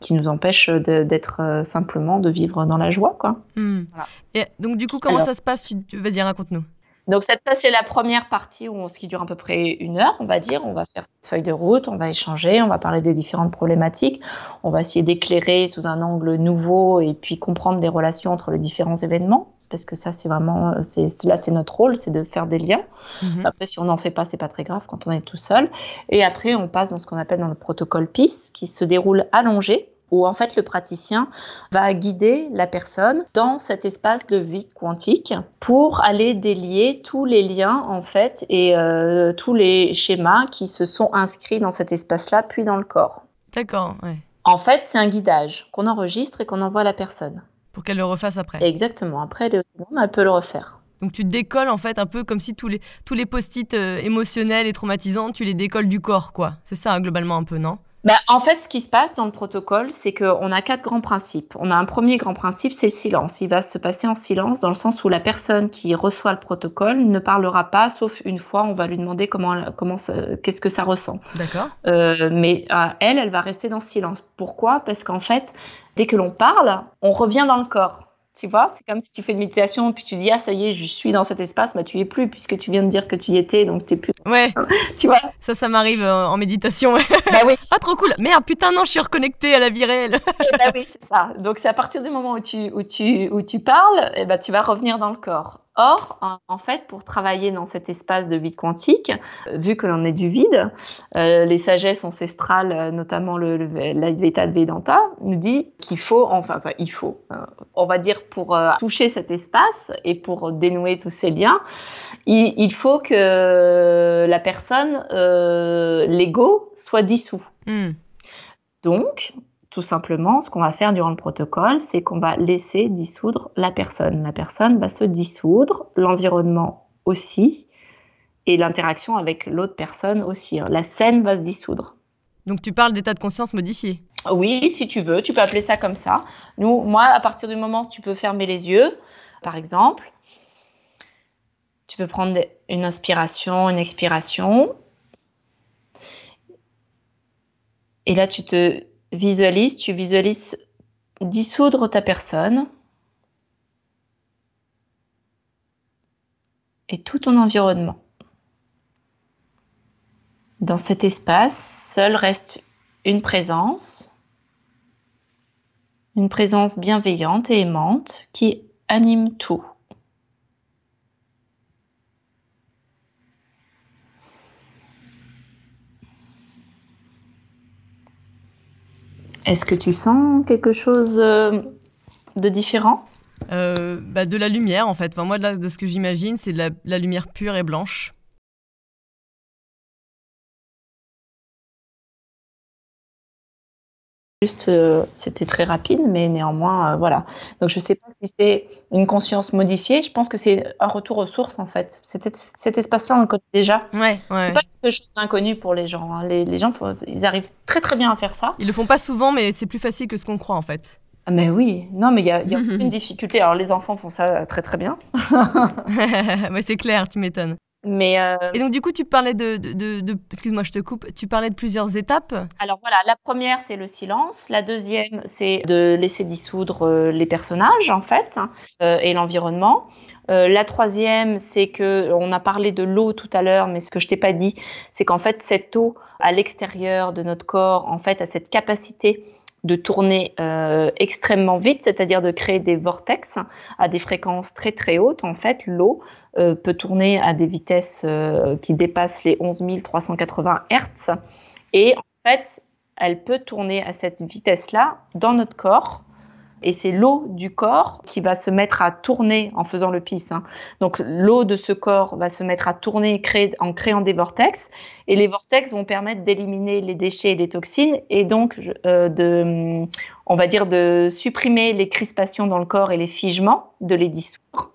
qui nous empêche d'être simplement, de vivre dans la joie, quoi. Hmm. Voilà. Et donc, du coup, comment Alors. ça se passe? Tu- Vas-y, raconte-nous. Donc ça, c'est la première partie où on, ce qui dure à peu près une heure, on va dire. On va faire cette feuille de route, on va échanger, on va parler des différentes problématiques, on va essayer d'éclairer sous un angle nouveau et puis comprendre les relations entre les différents événements. Parce que ça, c'est vraiment, c'est, c'est- là, c'est notre rôle, c'est de faire des liens. Mhm. Après, si on n'en fait pas, c'est pas très grave quand on est tout seul. Et après, on passe dans ce qu'on appelle dans le protocole PIS, qui se déroule allongé, où en fait le praticien va guider la personne dans cet espace de vie quantique pour aller délier tous les liens en fait et euh, tous les schémas qui se sont inscrits dans cet espace-là, puis dans le corps. D'accord, ouais. En fait, c'est un guidage qu'on enregistre et qu'on envoie à la personne. Pour qu'elle le refasse après. Exactement. Après, elle peut le refaire. Donc, tu décolles en fait un peu comme si tous les, tous les post-it euh, émotionnels et traumatisants, tu les décolles du corps, quoi. C'est ça, hein, globalement, un peu, non? Bah, en fait, ce qui se passe dans le protocole, c'est qu'on a quatre grands principes. On a un premier grand principe, c'est le silence. Il va se passer en silence dans le sens où la personne qui reçoit le protocole ne parlera pas, sauf une fois, on va lui demander comment, comment qu'est-ce que ça ressent. D'accord. Euh, mais euh, elle, elle va rester dans le silence. Pourquoi? Parce qu'en fait, dès que l'on parle, on revient dans le corps. Tu vois, c'est comme si tu fais une méditation puis tu dis ah ça y est, je suis dans cet espace, bah tu y es plus puisque tu viens de dire que tu y étais, donc t'es plus. Ouais, <laughs> Tu vois? Ça, ça m'arrive euh, en méditation. <laughs> Bah oui. ah, trop cool. Merde, putain, non, je suis reconnectée à la vie réelle. <laughs> Ben oui, c'est ça. Donc c'est à partir du moment où tu, où tu, où tu parles, eh ben, tu vas revenir dans le corps. Or, en, fait, pour travailler dans cet espace de vide quantique, euh, vu que l'on est du vide, euh, les sagesses ancestrales, euh, notamment le, l'Advaita Vedanta, nous dit qu'il faut, enfin, pas il faut, euh, on va dire pour euh, toucher cet espace et pour dénouer tous ces liens, il, il faut que la personne, l'ego, soit dissous. Hmm. Donc, tout simplement, ce qu'on va faire durant le protocole, c'est qu'on va laisser dissoudre la personne. La personne va se dissoudre, l'environnement aussi, et l'interaction avec l'autre personne aussi. La scène va se dissoudre. Donc, tu parles d'état de conscience modifié. Oui, si tu veux, tu peux appeler ça comme ça. Nous, moi, à partir du moment où tu peux fermer les yeux, par exemple, tu peux prendre une inspiration, une expiration. Et là, tu te visualises, tu visualises dissoudre ta personne et tout ton environnement. Dans cet espace, seul reste une présence, une présence bienveillante et aimante qui anime tout. Est-ce que tu sens quelque chose euh, de différent? Euh, bah, de la lumière, en fait. Enfin, moi, de, ce que j'imagine, c'est de la lumière pure et blanche. Juste, euh, c'était très rapide, mais néanmoins, euh, voilà. Donc, je ne sais pas si c'est une conscience modifiée. Je pense que c'est un retour aux sources, en fait. Cet, cet espace-là, on le connaît déjà. Ouais, ouais. C'est pas quelque chose d'inconnu pour les gens. hein. Les, les gens, faut- ils arrivent très très bien à faire ça. Ils le font pas souvent, mais c'est plus facile que ce qu'on croit, en fait. Ah, Mais oui, non, mais il y a, y a <laughs> aucune difficulté. Alors, les enfants font ça très très bien. <laughs> ouais, c'est clair, tu m'étonnes. Mais euh, Et donc, du coup, tu parlais de. de, de- de- Excuse-moi, je te coupe. Tu parlais de plusieurs étapes. alors voilà, la première c'est le silence, la deuxième c'est de laisser dissoudre euh, les personnages en fait euh, et l'environnement. Euh, la troisième c'est que on a parlé de l'eau tout à l'heure, mais ce que je t'ai pas dit, c'est qu'en fait cette eau à l'extérieur de notre corps en fait a cette capacité de tourner euh, extrêmement vite, c'est-à-dire de créer des vortex à des fréquences très très hautes. En fait, l'eau euh, peut tourner à des vitesses euh, qui dépassent les 11 380 Hertz. Et en fait, elle peut tourner à cette vitesse-là dans notre corps. Et c'est l'eau du corps qui va se mettre à tourner en faisant le pisse. hein. Donc l'eau de ce corps va se mettre à tourner créer- en créant des vortex. Et les vortex vont permettre d'éliminer les déchets et les toxines et donc euh, de, on va dire, de supprimer les crispations dans le corps et les figements, de les dissoudre.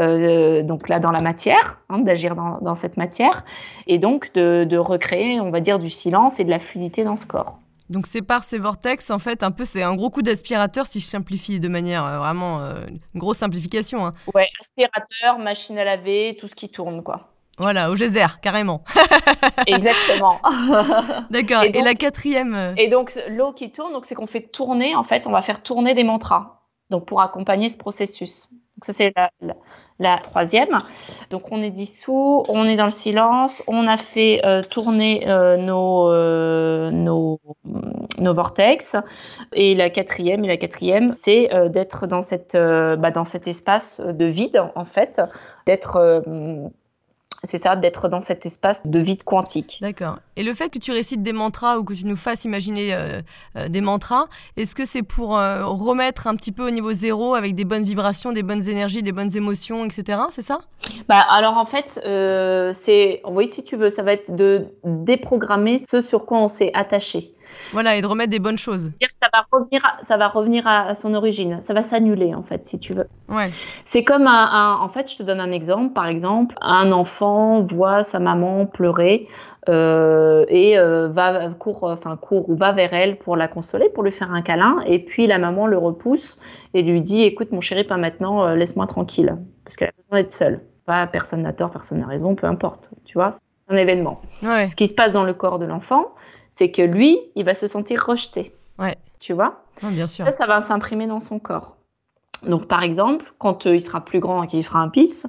Euh, donc là dans la matière, hein, d'agir dans, dans cette matière, et donc de, de recréer, on va dire, du silence et de la fluidité dans ce corps. Donc, c'est par ces vortex, en fait, un peu, c'est un gros coup d'aspirateur si je simplifie de manière euh, vraiment. euh, une grosse simplification. hein. Ouais, aspirateur, machine à laver, tout ce qui tourne, quoi. Voilà, au geyser, carrément. <laughs> Exactement. <laughs> D'accord. Et Et, la quatrième. Et donc l'eau qui tourne, donc c'est qu'on fait tourner, en fait, on va faire tourner des mantras, donc pour accompagner ce processus. Donc ça c'est la, troisième. Donc on est dissous, on est dans le silence, on a fait euh, tourner euh, nos, euh, nos vortex. Et la quatrième, la quatrième, c'est d'être dans cette bah, dans cet espace de vide en fait, d'être c'est ça, d'être dans cet espace de vide quantique. D'accord. Et le fait que tu récites des mantras ou que tu nous fasses imaginer euh, euh, des mantras, est-ce que c'est pour euh, remettre un petit peu au niveau zéro avec des bonnes vibrations, des bonnes énergies, des bonnes émotions, etc. C'est ça? Bah, alors en fait, c'est, oui, si tu veux, ça va être de déprogrammer ce sur quoi on s'est attaché. Voilà, et de remettre des bonnes choses. Ça va revenir, à, ça va revenir à, à son origine. Ça va s'annuler en fait, si tu veux. Ouais. C'est comme un, un- en fait, je te donne un exemple. Par exemple, un enfant voit sa maman pleurer euh, et euh, va court, enfin court ou va vers elle pour la consoler, pour lui faire un câlin. Et puis la maman le repousse et lui dit "Écoute, mon chéri, pas maintenant. euh, Laisse-moi tranquille, parce qu'elle a besoin d'être seule. Pas personne n'a tort, personne n'a raison, peu importe. Tu vois, c'est un événement. Ouais. Ce qui se passe dans le corps de l'enfant, c'est que lui, il va se sentir rejeté. Ouais. Tu vois? Ouais, bien sûr. ça, ça va s'imprimer dans son corps. Donc, par exemple, quand euh, il sera plus grand et qu'il fera un pisse,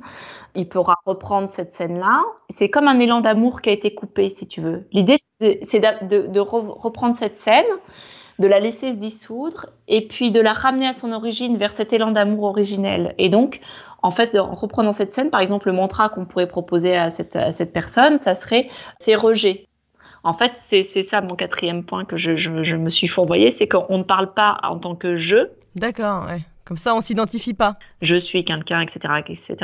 il pourra reprendre cette scène-là. C'est comme un élan d'amour qui a été coupé, si tu veux. L'idée, c'est de, de re- reprendre cette scène, de la laisser se dissoudre, et puis de la ramener à son origine, vers cet élan d'amour originel. Et donc, en fait, en reprenant cette scène, par exemple, le mantra qu'on pourrait proposer à cette, personne, ça serait « c'est rejet ». En fait, c'est ça mon quatrième point que je, je- je me suis fourvoyé, c'est qu'on ne parle pas en tant que je, D'accord, ouais. Comme ça, on s'identifie pas. je suis quelqu'un, etc., etc.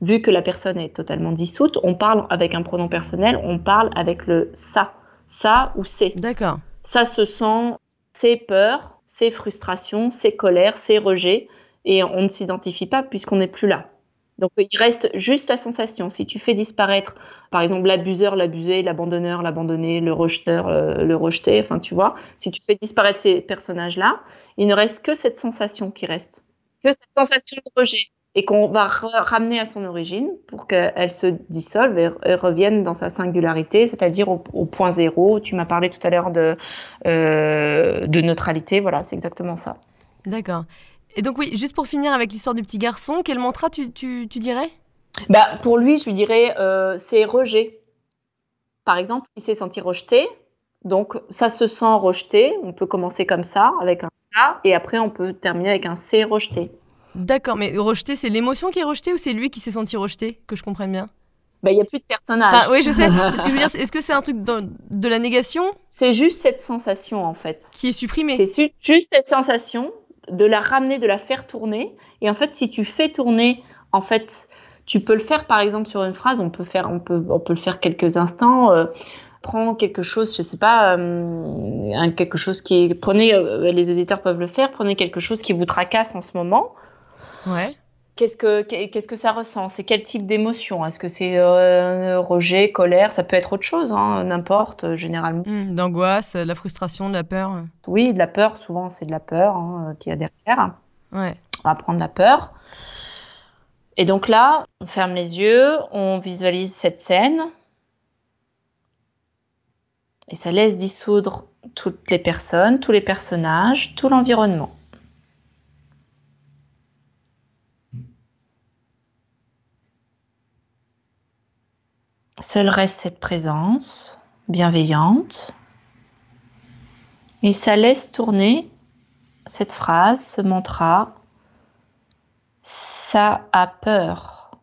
Vu que la personne est totalement dissoute, on parle avec un pronom personnel, on parle avec le ça, ça ou c'est. D'accord. Ça se sent ses peurs, ses frustrations, ses colères, ses rejets, et on ne s'identifie pas puisqu'on n'est plus là. Donc il reste juste la sensation. Si tu fais disparaître, par exemple, l'abuseur, l'abusé, l'abandonneur, l'abandonné, le rejeteur, euh, le rejeté, enfin tu vois, si tu fais disparaître ces personnages-là, il ne reste que cette sensation qui reste, que cette sensation de rejet, et qu'on va ra- ramener à son origine pour qu'elle se dissolve et, revienne dans sa singularité, c'est-à-dire au, au point zéro. Tu m'as parlé tout à l'heure de, euh, de neutralité, voilà, c'est exactement ça. D'accord. Et donc, oui, juste pour finir avec l'histoire du petit garçon, quel mantra tu, tu, tu dirais? Bah, pour lui, je lui dirais, euh, c'est rejet. Par exemple, il s'est senti rejeté, donc ça se sent rejeté. On peut commencer comme ça, avec un ça, et après on peut terminer avec un c'est rejeté. D'accord, mais rejeté, c'est l'émotion qui est rejetée ou c'est lui qui s'est senti rejeté Que je comprenne bien? Bah, il n'y a plus de personnage. Enfin, oui, je sais. <laughs> Ce que je veux dire, c'est- est-ce que c'est un truc de, de la négation? C'est juste cette sensation, en fait. qui est supprimée C'est juste cette sensation de la ramener, de la faire tourner. Et en fait, si tu fais tourner, en fait, tu peux le faire par exemple sur une phrase. On peut faire, on peut, on peut le faire quelques instants. euh, prends quelque chose, je sais pas, euh, quelque chose qui est, prenez, euh, les auditeurs peuvent le faire. Prenez quelque chose qui vous tracasse en ce moment. Ouais. Qu'est-ce que qu'est-ce que ça ressent? C'est quel type d'émotion? Est-ce que c'est euh, rejet, colère? Ça peut être autre chose, hein, n'importe. euh, Généralement, Hmm, D'angoisse, de la frustration, de la peur. oui, de la peur. Souvent, c'est de la peur hein, euh, qu'il y a derrière. Ouais. on va prendre la peur. Et donc là, on ferme les yeux, on visualise cette scène. Et ça laisse dissoudre toutes les personnes, tous les personnages, tout l'environnement. Seule reste cette présence bienveillante. Et ça laisse tourner cette phrase, ce mantra. Ça a peur.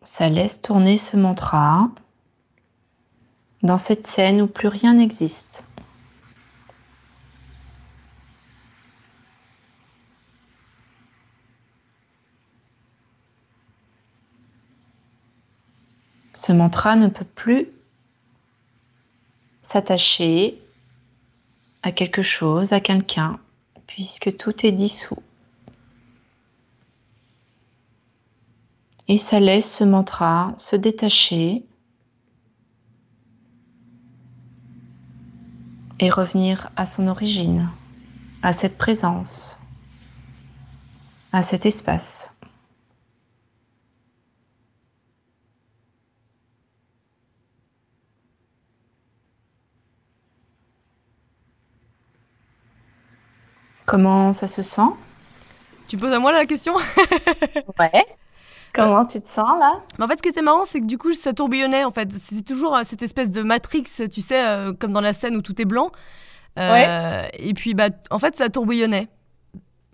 Ça laisse tourner ce mantra dans cette scène où plus rien n'existe. Ce mantra ne peut plus s'attacher à quelque chose, à quelqu'un, puisque tout est dissous. Et ça laisse ce mantra se détacher et revenir à son origine, à cette présence, à cet espace. Comment ça se sent? Tu poses à moi la question? <laughs> Ouais. Comment tu te sens là? En fait, ce qui était marrant, c'est que du coup, ça tourbillonnait. En fait, c'était toujours euh, cette espèce de matrix, tu sais, euh, comme dans la scène où tout est blanc. Euh, ouais. Et puis, bah, en fait, ça tourbillonnait.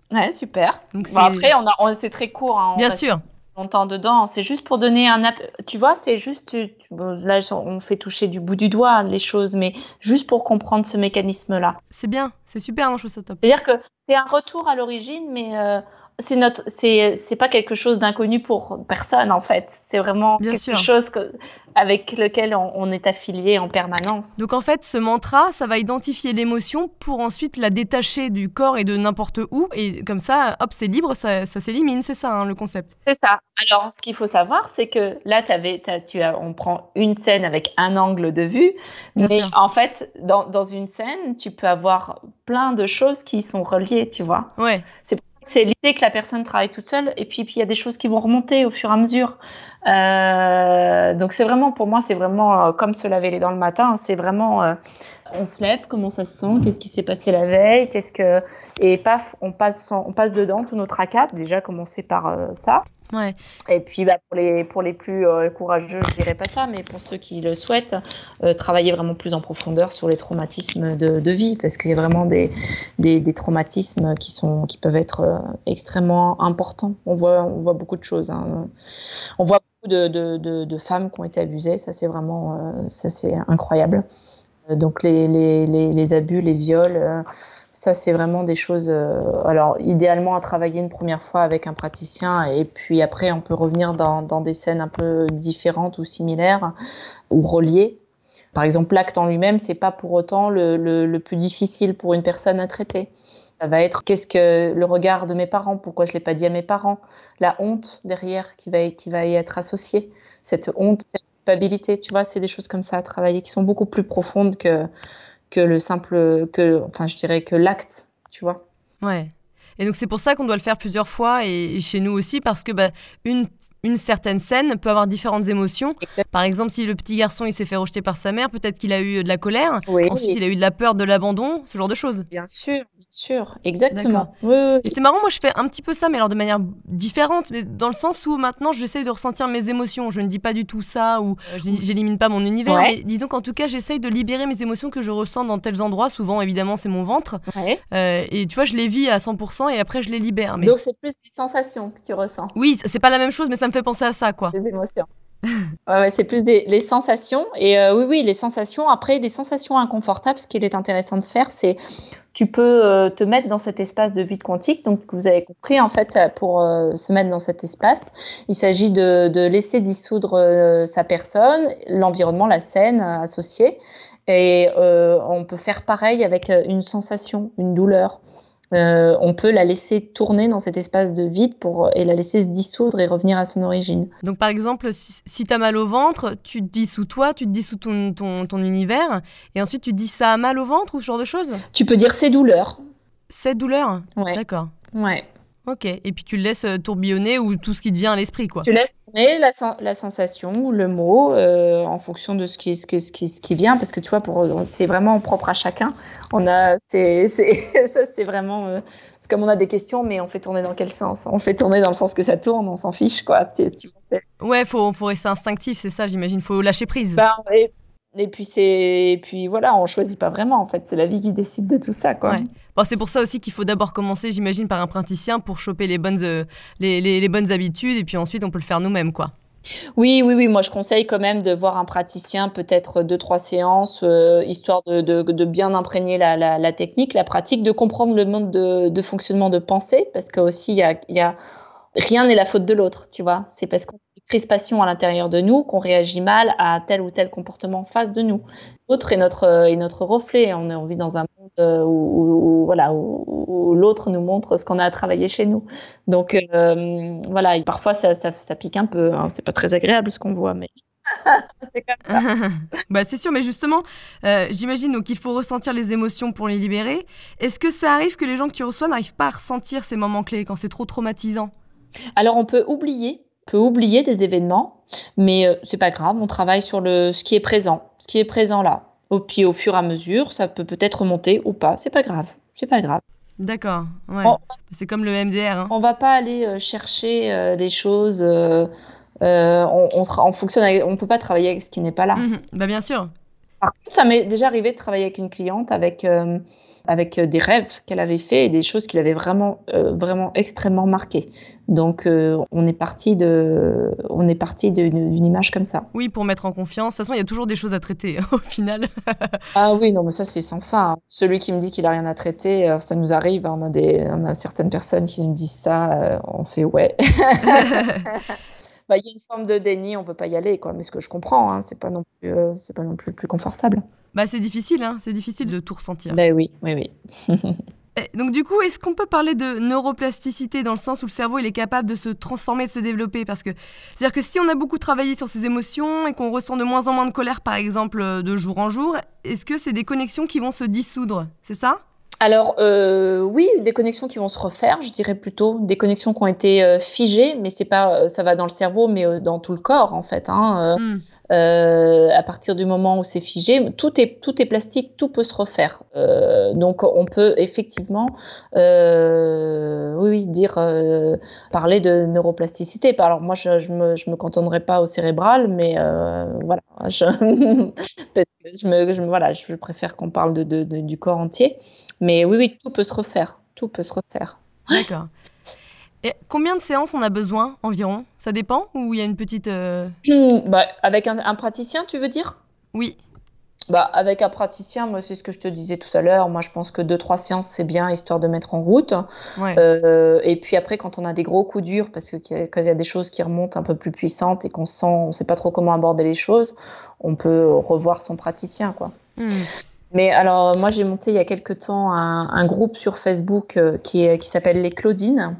Ouais, super. Donc, bon, après, on a, c'est très court. Hein, Bien sûr longtemps dedans. C'est juste pour donner un. Tu vois, c'est juste. là, on fait toucher du bout du doigt les choses, mais juste pour comprendre ce mécanisme-là. C'est bien, c'est super, moi je trouve ça top. C'est-à-dire que c'est un retour à l'origine, mais euh, c'est notre, c'est, c'est pas quelque chose d'inconnu pour personne en fait. C'est vraiment quelque chose que, avec lequel on, est affilié en permanence. Donc en fait, ce mantra, ça va identifier l'émotion pour ensuite la détacher du corps et de n'importe où. Et comme ça, hop, c'est libre, ça, ça s'élimine. C'est ça hein, le concept. C'est ça. Alors, ce qu'il faut savoir, c'est que là, avais, tu as, on prend une scène avec un angle de vue. mais en fait, dans, dans, une scène, tu peux avoir plein de choses qui sont reliées, tu vois. Ouais. C'est c'est l'idée que la personne travaille toute seule. Et puis, il y a des choses qui vont remonter au fur et à mesure. Euh, donc c'est vraiment pour moi c'est vraiment euh, comme se laver les dents le matin. C'est vraiment euh, on se lève, comment ça se sent, qu'est-ce qui s'est passé la veille, qu'est-ce que et paf on passe on passe dedans tout notre ACAP. Déjà commencer par ça. Ouais. Et puis bah, pour, les, pour les plus courageux, je dirais pas ça, mais pour ceux qui le souhaitent, travailler vraiment plus en profondeur sur les traumatismes de, de vie, parce qu'il y a vraiment des, des, des, traumatismes qui, sont, qui peuvent être extrêmement importants. On voit, on voit beaucoup de choses. Hein. On voit de, de, de, femmes qui ont été abusées. Ça, c'est vraiment euh, ça, c'est incroyable. Euh, donc, les, les, les, abus, les viols, euh, ça, c'est vraiment des choses. alors, idéalement, à travailler une première fois avec un praticien, et puis après, on peut revenir dans, des scènes un peu différentes ou similaires ou reliées. Par exemple, l'acte en lui-même, c'est pas pour autant le, le, plus difficile pour une personne à traiter. Ça va être qu'est-ce que le regard de mes parents, pourquoi je l'ai pas dit à mes parents, la honte derrière qui va, qui va y être associée, cette honte, cette culpabilité, tu vois, c'est des choses comme ça à travailler qui sont beaucoup plus profondes que, que le simple, que, enfin, je dirais que l'acte, tu vois. Ouais. Et donc c'est pour ça qu'on doit le faire plusieurs fois et, chez nous aussi parce que bah, une une certaine scène peut avoir différentes émotions. Par exemple, si le petit garçon il s'est fait rejeter par sa mère, peut-être qu'il a eu de la colère. Ensuite, il a eu de la peur de l'abandon, ce genre de choses. Bien sûr, bien sûr, exactement. Et c'est marrant, moi je fais un petit peu ça, mais alors de manière différente, mais dans le sens où maintenant j'essaye de ressentir mes émotions. Je ne dis pas du tout ça ou euh, j'élimine pas mon univers, mais disons qu'en tout cas j'essaye de libérer mes émotions que je ressens dans tels endroits. Souvent, évidemment, c'est mon ventre. Euh, et tu vois, je les vis à 100% et après je les libère. Donc c'est plus des sensations que tu ressens. Oui, c'est pas la même chose, mais ça me fait penser à ça, quoi. Des émotions. <laughs> c'est plus des, les sensations. Et euh, oui, oui, les sensations. Après, des sensations inconfortables, ce qu'il est intéressant de faire, c'est tu peux euh, te mettre dans cet espace de vide quantique. Donc, vous avez compris, en fait, pour euh, se mettre dans cet espace, il s'agit de, de, laisser dissoudre sa personne, l'environnement, la scène associée. Et on peut faire pareil avec une sensation, une douleur. Euh, on peut la laisser tourner dans cet espace de vide pour, et la laisser se dissoudre et revenir à son origine. Donc par exemple, si, tu as mal au ventre, tu te dissous toi, tu te dissous ton, ton, univers, et ensuite tu dis ça a mal au ventre ou ce genre de choses? Tu peux dire c'est douleur. Cette douleur Ouais. D'accord. Ouais. Ok. Et puis tu le laisses euh, tourbillonner ou tout ce qui te vient à l'esprit, quoi. Tu laisses tourner la, sen- la sensation ou le mot euh, en fonction de ce qui, ce, ce, qui, ce qui vient, parce que tu vois, c'est vraiment propre à chacun. On a, c'est, c'est, <laughs> ça, c'est vraiment, euh, c'est comme on a des questions, mais on fait tourner dans quel sens? On fait tourner dans le sens que ça tourne, on s'en fiche, quoi. Tu, tu Ouais, faut, faut rester instinctif, c'est ça, j'imagine. Faut lâcher prise. Bah, et, et puis c'est, et puis voilà, on choisit pas vraiment. En fait, c'est la vie qui décide de tout ça, quoi. Ouais. Bon, c'est pour ça aussi qu'il faut d'abord commencer, j'imagine, par un praticien pour choper les bonnes, euh, les, les- les bonnes habitudes et puis ensuite on peut le faire nous-mêmes, quoi. Oui, oui, oui. Moi, je conseille quand même de voir un praticien, peut-être deux, trois séances, euh, histoire de, de, de bien imprégner la, la, la technique, la pratique, de comprendre le mode de, de fonctionnement de pensée, parce que aussi, il y a, y a rien n'est la faute de l'autre, tu vois. C'est parce qu'on crispation à l'intérieur de nous qu'on réagit mal à tel ou tel comportement en face de nous. L'autre est notre, est notre reflet. On, est, on vit dans un monde euh, où, où- où, voilà, où, où l'autre nous montre ce qu'on a à travailler chez nous. Donc, euh, voilà, et parfois, ça, ça, ça pique un peu. Hein. C'est pas très agréable ce qu'on voit, mais. <laughs> c'est comme ça. <laughs> bah c'est sûr, mais justement, euh, j'imagine donc qu'il faut ressentir les émotions pour les libérer. Est-ce que ça arrive que les gens que tu reçois n'arrivent pas à ressentir ces moments clés quand c'est trop traumatisant? Alors, on peut oublier, peut oublier des événements, mais euh, c'est pas grave. On travaille sur le, ce qui est présent, ce qui est présent là. Et puis, au fur et à mesure, ça peut peut-être remonter ou pas. C'est pas grave. C'est pas grave. D'accord, ouais. C'est comme le MDR. Hein. On va pas aller euh, chercher euh, les choses. euh, on, on, fonctionne. Avec, on peut pas travailler avec ce qui n'est pas là. Mhm. Bah bien sûr. Par contre, ça m'est déjà arrivé de travailler avec une cliente avec, avec euh, des rêves qu'elle avait fait et des choses qui l'avaient vraiment, euh, vraiment extrêmement marquée. Donc, euh, on est parti de, on est parti d'une image comme ça. Oui, pour mettre en confiance. De toute façon, il y a toujours des choses à traiter <laughs> au final. <laughs> Ah oui, non, mais ça, c'est sans fin. hein. Celui qui me dit qu'il a rien à traiter, ça nous arrive. On a, des, on a certaines personnes qui nous disent ça. on fait ouais. <laughs> Bah, Il y a une forme de déni, on peut pas y aller, quoi. Mais ce que je comprends, hein, c'est pas non plus, euh, c'est pas non plus le plus confortable. Bah c'est difficile, hein. c'est difficile de tout ressentir. Ben oui, oui, oui. <laughs> Donc du coup, est-ce qu'on peut parler de neuroplasticité dans le sens où le cerveau il est capable de se transformer, de se développer? Parce que c'est-à-dire que si on a beaucoup travaillé sur ses émotions et qu'on ressent de moins en moins de colère, par exemple, euh, de jour en jour, est-ce que c'est des connexions qui vont se dissoudre? C'est ça? Alors, euh, oui, des connexions qui vont se refaire, je dirais plutôt des connexions qui ont été euh, figées, mais c'est pas, ça va dans le cerveau, mais euh, dans tout le corps en fait. Hein, Hmm. Euh, à partir du moment où c'est figé, tout est, tout est plastique, tout peut se refaire. Euh, donc, on peut effectivement, euh, oui, oui, dire, parler de neuroplasticité. Alors, moi, je, je me, je me cantonnerai pas au cérébral, mais voilà, <laughs> je, parce que je me, je voilà, je préfère qu'on parle de, de- de- du corps entier. Mais oui, oui, tout peut se refaire. Tout peut se refaire. D'accord. Et combien de séances on a besoin environ? Ça dépend Ou il y a une petite... euh, Hmm, bah, avec un, un praticien, tu veux dire? Oui. Bah, avec un praticien, moi, c'est ce que je te disais tout à l'heure. Moi, je pense que deux, trois séances, c'est bien, histoire de mettre en route. Ouais. Euh, et puis après, quand on a des gros coups durs, parce que qu'il y a- quand il y a des choses qui remontent un peu plus puissantes et qu'on sent, on sait pas trop comment aborder les choses, on peut revoir son praticien, quoi. Hmm. Mais alors, moi, j'ai monté il y a quelque temps un, un groupe sur Facebook euh, qui, est, qui s'appelle Les Claudines.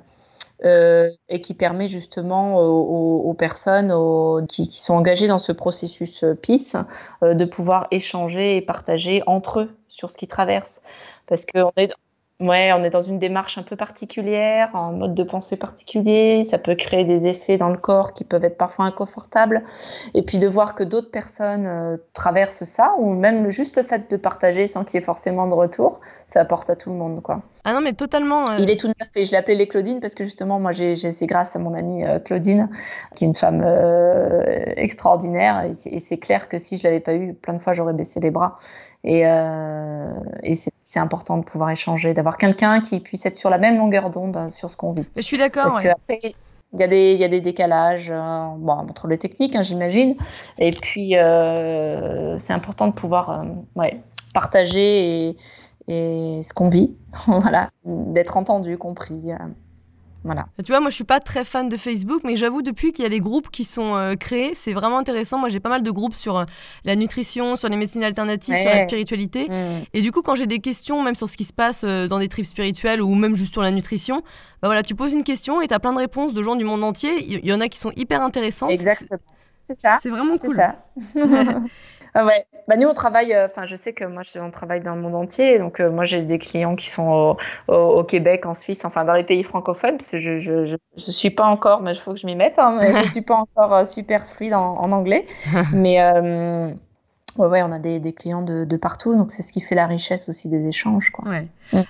Euh, et qui permet justement aux, personnes qui sont engagées dans ce processus euh, PIS euh, de pouvoir échanger et partager entre eux sur ce qu'ils traversent. Parce qu'on est, ouais, on est dans une démarche un peu particulière, un mode de pensée particulier, ça peut créer des effets dans le corps qui peuvent être parfois inconfortables. Et puis de voir que d'autres personnes euh, traversent ça, ou même juste le fait de partager sans qu'il y ait forcément de retour, ça apporte à tout le monde. quoi. Ah non, mais totalement... euh, Il est tout neuf et je l'ai appelé les Claudines parce que justement, moi, j'ai, c'est grâce à mon amie euh, Claudine, qui est une femme extraordinaire. Et c'est, et c'est clair que si je l'avais pas eu, plein de fois, j'aurais baissé les bras. Et, euh, et c'est, important de pouvoir échanger, d'avoir quelqu'un qui puisse être sur la même longueur d'onde euh, sur ce qu'on vit. Je suis d'accord, Parce ouais. que après, il y a des, il y a des décalages euh, bon, entre les techniques, hein, j'imagine. Et puis, euh, c'est important de pouvoir ouais, partager et, et ce qu'on vit, <laughs> voilà, d'être entendu, compris. Voilà. Tu vois, moi je suis pas très fan de Facebook, mais j'avoue depuis qu'il y a les groupes qui sont euh, créés, c'est vraiment intéressant. Moi j'ai pas mal de groupes sur euh, la nutrition, sur les médecines alternatives, sur la spiritualité. Mm. Et du coup, quand j'ai des questions, même sur ce qui se passe euh, dans des tripes spirituelles ou même juste sur la nutrition, bah voilà, tu poses une question et tu as plein de réponses de gens du monde entier. Il y, y en a qui sont hyper intéressantes. Exactement. C'est ça. C'est vraiment C'est cool. ça. <laughs> <laughs> Ah ouais. Bah nous on travaille, euh, enfin je sais que moi on travaille dans le monde entier, donc euh, moi j'ai des clients qui sont au, Québec, en Suisse, enfin dans les pays francophones, parce que je je, je, je suis pas encore, mais il faut que je m'y mette, hein, mais je suis pas encore euh, super fluide en, en anglais, <laughs> mais ouais, ouais, on a des, des clients de, de, partout, donc c'est ce qui fait la richesse aussi des échanges, quoi. Ouais. Mm.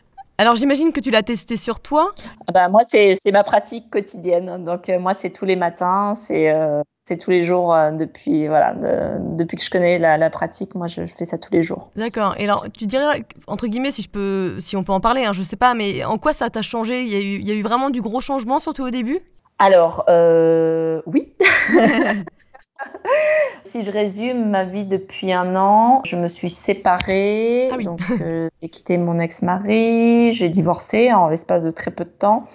Alors j'imagine que tu l'as testé sur toi ah bah, Moi, c'est ma pratique quotidienne. Donc euh, moi, c'est tous les matins, c'est euh, tous les jours euh, depuis, voilà, depuis que je connais la, la, pratique. Moi, je fais ça tous les jours. D'accord. Et alors, tu dirais, entre guillemets, si, je peux, si on peut en parler, hein, je ne sais pas, mais en quoi ça t'a changé? Il y, a eu, il y a eu vraiment du gros changement, surtout au début? Alors, oui. <laughs> si je résume ma vie depuis un an, je me suis séparée, ah donc euh, j'ai quitté mon ex-mari, j'ai divorcé en l'espace de très peu de temps.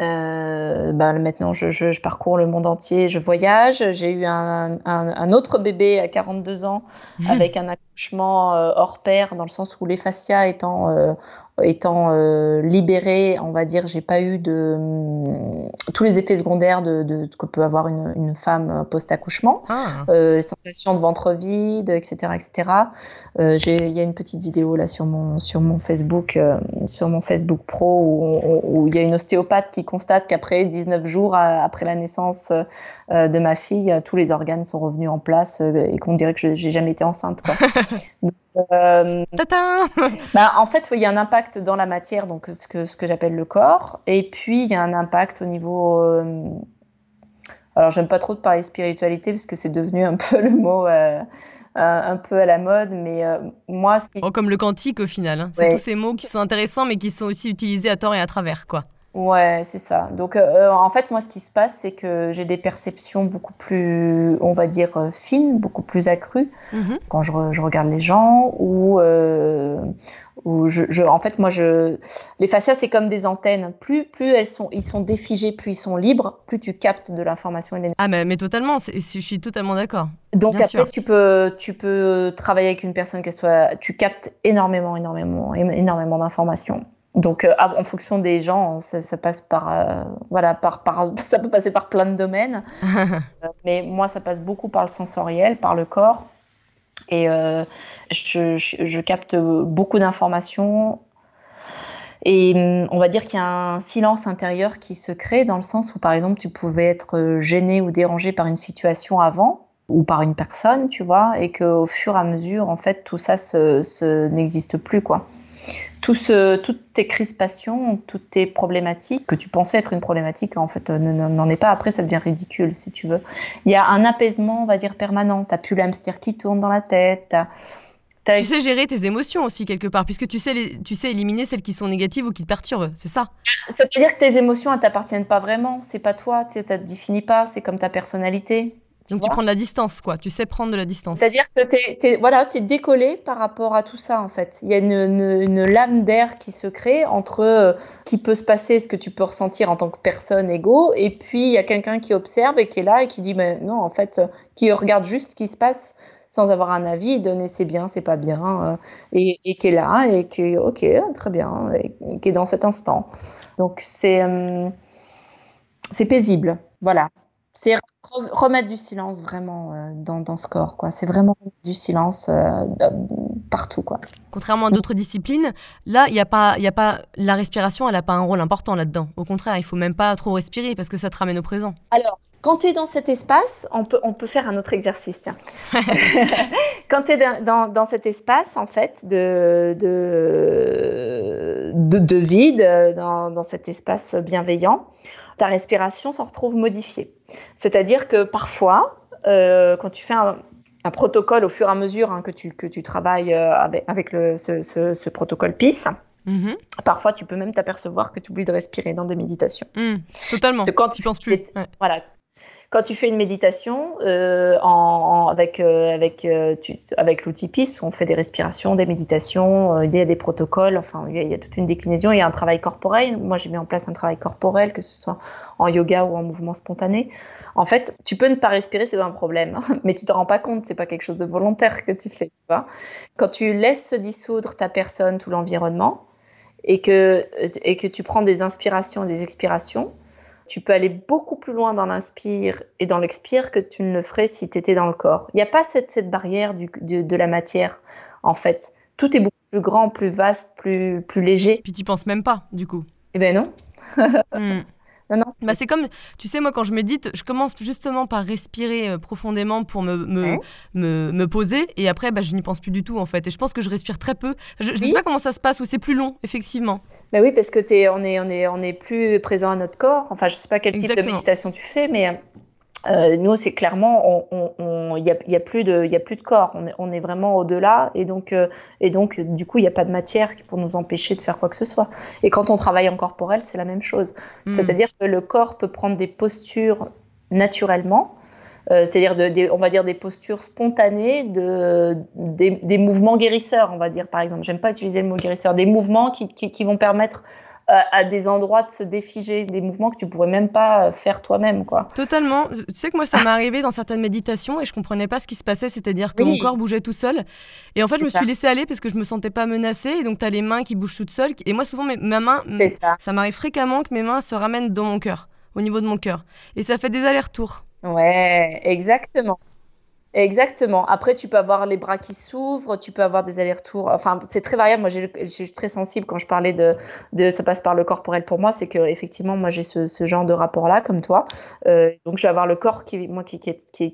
Euh, bah, maintenant, je, je, je, parcours le monde entier, je voyage. J'ai eu un, un, un, autre bébé à 42 ans <laughs> avec un accouchement euh, hors pair, dans le sens où les fascias étant euh, étant euh, libérée, on va dire, j'ai pas eu de hum, tous les effets secondaires de, de que peut avoir une, une femme post-accouchement, ah. euh, sensations de ventre vide, etc., etc. Euh, il y a une petite vidéo là sur mon sur mon Facebook euh, sur mon Facebook Pro où il y a une ostéopathe qui constate qu'après 19 jours après la naissance euh, de ma fille, tous les organes sont revenus en place et qu'on dirait que j'ai jamais été enceinte. Quoi. <laughs> Donc, euh, bah, en fait, il y a un impact dans la matière, donc ce que, ce que j'appelle le corps, et puis il y a un impact au niveau. Euh... Alors, j'aime pas trop de parler spiritualité parce que c'est devenu un peu <laughs> le mot. Euh, un peu à la mode, mais euh, moi, ce qui... Oh, comme le quantique au final, hein. c'est tous ces mots qui sont intéressants, mais qui sont aussi utilisés à tort et à travers, quoi. Ouais, c'est ça. Donc, euh, euh, en fait, moi, ce qui se passe, c'est que j'ai des perceptions beaucoup plus, on va dire, euh, fines, beaucoup plus accrues mm-hmm. quand je, je, regarde les gens ou, euh, ou je, je, en fait, moi, je, les fascias, c'est comme des antennes. Plus, plus elles sont, ils sont défigés, plus ils sont libres, plus tu captes de l'information et de l'énergie. Ah, mais, mais totalement. Je suis totalement d'accord. Donc Bien après, sûr. tu peux, tu peux travailler avec une personne qu'elle soit, tu captes énormément, énormément, énormément d'informations. Donc, euh, en fonction des gens, ça, ça passe par, euh, voilà, par, par, <laughs> ça peut passer par plein de domaines. <laughs> euh, mais moi, ça passe beaucoup par le sensoriel, par le corps. Et je, je, je, capte beaucoup d'informations. Et mm, on va dire qu'il y a un silence intérieur qui se crée dans le sens où, par exemple, tu pouvais être gêné ou dérangé par une situation avant ou par une personne, tu vois, et qu'au fur et à mesure, en fait, tout ça n'existe plus, quoi tout ce, toutes tes crispations, toutes tes problématiques que tu pensais être une problématique, en fait, n'en est pas. Après, ça devient ridicule, si tu veux. Il y a un apaisement, on va dire, permanent. T'as plus l'hamster qui tourne dans la tête. Tu sais gérer tes émotions aussi quelque part, puisque tu sais, les, tu sais éliminer celles qui sont négatives ou qui te perturbent, c'est ça? Ça veut dire que tes émotions, elles t'appartiennent pas vraiment. C'est pas toi, tu ne te définis pas, c'est comme ta personnalité. Tu Donc vois tu prends de la distance, quoi. Tu sais prendre de la distance. C'est-à-dire que tu es, voilà, es décollé par rapport à tout ça, en fait. Il y a une, une, une lame d'air qui se crée entre euh, qui peut se passer, ce que tu peux ressentir en tant que personne égaux, et puis il y a quelqu'un qui observe et qui est là et qui dit, mais non, en fait, qui regarde juste ce qui se passe sans avoir un avis, donner c'est bien, c'est pas bien, euh, et, et, qui est là et qui est ok, très bien, et, et qui est dans cet instant. Donc c'est euh, c'est paisible, voilà. C'est remettre du silence vraiment euh, dans, dans, ce corps, quoi. C'est vraiment du silence euh, partout, quoi. Contrairement à d'autres disciplines, là, il y a pas, il y a pas la respiration, elle n'a pas un rôle important là-dedans. Au contraire, il faut même pas trop respirer parce que ça te ramène au présent. Alors, quand tu es dans cet espace, on peut, on peut faire un autre exercice, tiens. <laughs> <laughs> quand tu es dans, dans, dans, cet espace, en fait, de, de, de, de vide, dans, dans cet espace bienveillant, ta respiration se retrouve modifiée. C'est-à-dire que parfois, euh, quand tu fais un, un, protocole au fur et à mesure hein, que, tu, que tu travailles euh, avec, avec le, ce, ce, ce, protocole PIS, -hmm. parfois tu peux même t'apercevoir que tu oublies de respirer dans des méditations. Mm, totalement. C'est quand tu, penses plus. Ouais. Voilà, quand tu fais une méditation euh, avec, euh, euh, avec l'outil PIS, on fait des respirations, des méditations, euh, il y a des protocoles, enfin, il y, a, toute une déclinaison, il y a un travail corporel. Moi, j'ai mis en place un travail corporel, que ce soit en yoga ou en mouvement spontané. En fait, tu peux ne pas respirer, c'est un problème, mais tu te rends pas compte, c'est pas quelque chose de volontaire que tu fais, tu vois. Quand tu laisses se dissoudre ta personne, tout l'environnement, et que, et que tu prends des inspirations, des expirations, tu peux aller beaucoup plus loin dans l'inspire et dans l'expire que tu ne le ferais si tu étais dans le corps. Il n'y a pas cette, cette barrière du, de, de, la matière, en fait. Tout est beaucoup plus grand, plus vaste, plus, plus léger. Puis tu penses même pas, du coup. Eh ben non. <laughs> Hmm. Non, non. Bah, c'est comme, tu sais, moi, quand je médite, je commence justement par respirer euh, profondément pour me, me, me, me, poser. Et après, bah, je n'y pense plus du tout, en fait. Et je pense que je respire très peu. Je ne sais pas comment ça se passe, ou c'est plus long, effectivement. Bah oui, parce que es, on, est, on, est, on est plus présent à notre corps. Enfin, je ne sais pas quel type de méditation tu fais, mais euh, nous, c'est clairement, il n'y a, y a, plus de, y a plus de corps, on est, on est vraiment au-delà, et donc, euh, et donc, du coup, il n'y a pas de matière pour nous empêcher de faire quoi que ce soit. Et quand on travaille en corporel, c'est la même chose. Mm. C'est-à-dire que le corps peut prendre des postures naturellement, euh, c'est-à-dire, de, on va dire, des postures spontanées, de, des, des, mouvements guérisseurs, on va dire, par exemple. J'aime pas utiliser le mot guérisseur, des mouvements qui, qui, qui vont permettre à des endroits de se défiger, des mouvements que tu pourrais même pas euh, faire toi-même, quoi. Totalement. Tu sais que moi, ça <laughs> m'est arrivé dans certaines méditations et je comprenais pas ce qui se passait, c'est-à-dire que mon corps bougeait tout seul. Et en fait, je me suis laissée aller parce que je me sentais pas menacée. Et donc, tu as les mains qui bougent toutes seules. Et moi, souvent, ma main, ça, ça m'arrive fréquemment que mes mains se ramènent dans mon cœur, au niveau de mon cœur. Et ça fait des allers-retours. Ouais, exactement. Exactement. Après, tu peux avoir les bras qui s'ouvrent, tu peux avoir des allers-retours. Enfin, c'est très variable. Moi, je suis très sensible quand je parlais de, ça passe par le corporel pour moi. C'est que effectivement, moi, j'ai ce, genre de rapport-là, comme toi. Euh, donc, je vais avoir le corps qui, moi, qui,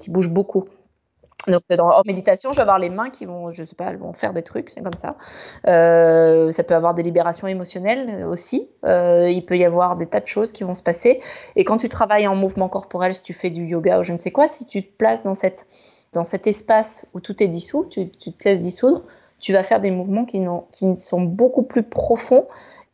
bouge beaucoup. Donc, dans, en méditation, je vais avoir les mains qui vont, je sais pas, elles vont faire des trucs, c'est comme ça. Euh, ça peut avoir des libérations émotionnelles aussi. Euh, il peut y avoir des tas de choses qui vont se passer. Et quand tu travailles en mouvement corporel, si tu fais du yoga ou je ne sais quoi, si tu te places dans cette dans cet espace où tout est dissous, tu, te laisses dissoudre, tu vas faire des mouvements qui sont beaucoup plus profonds.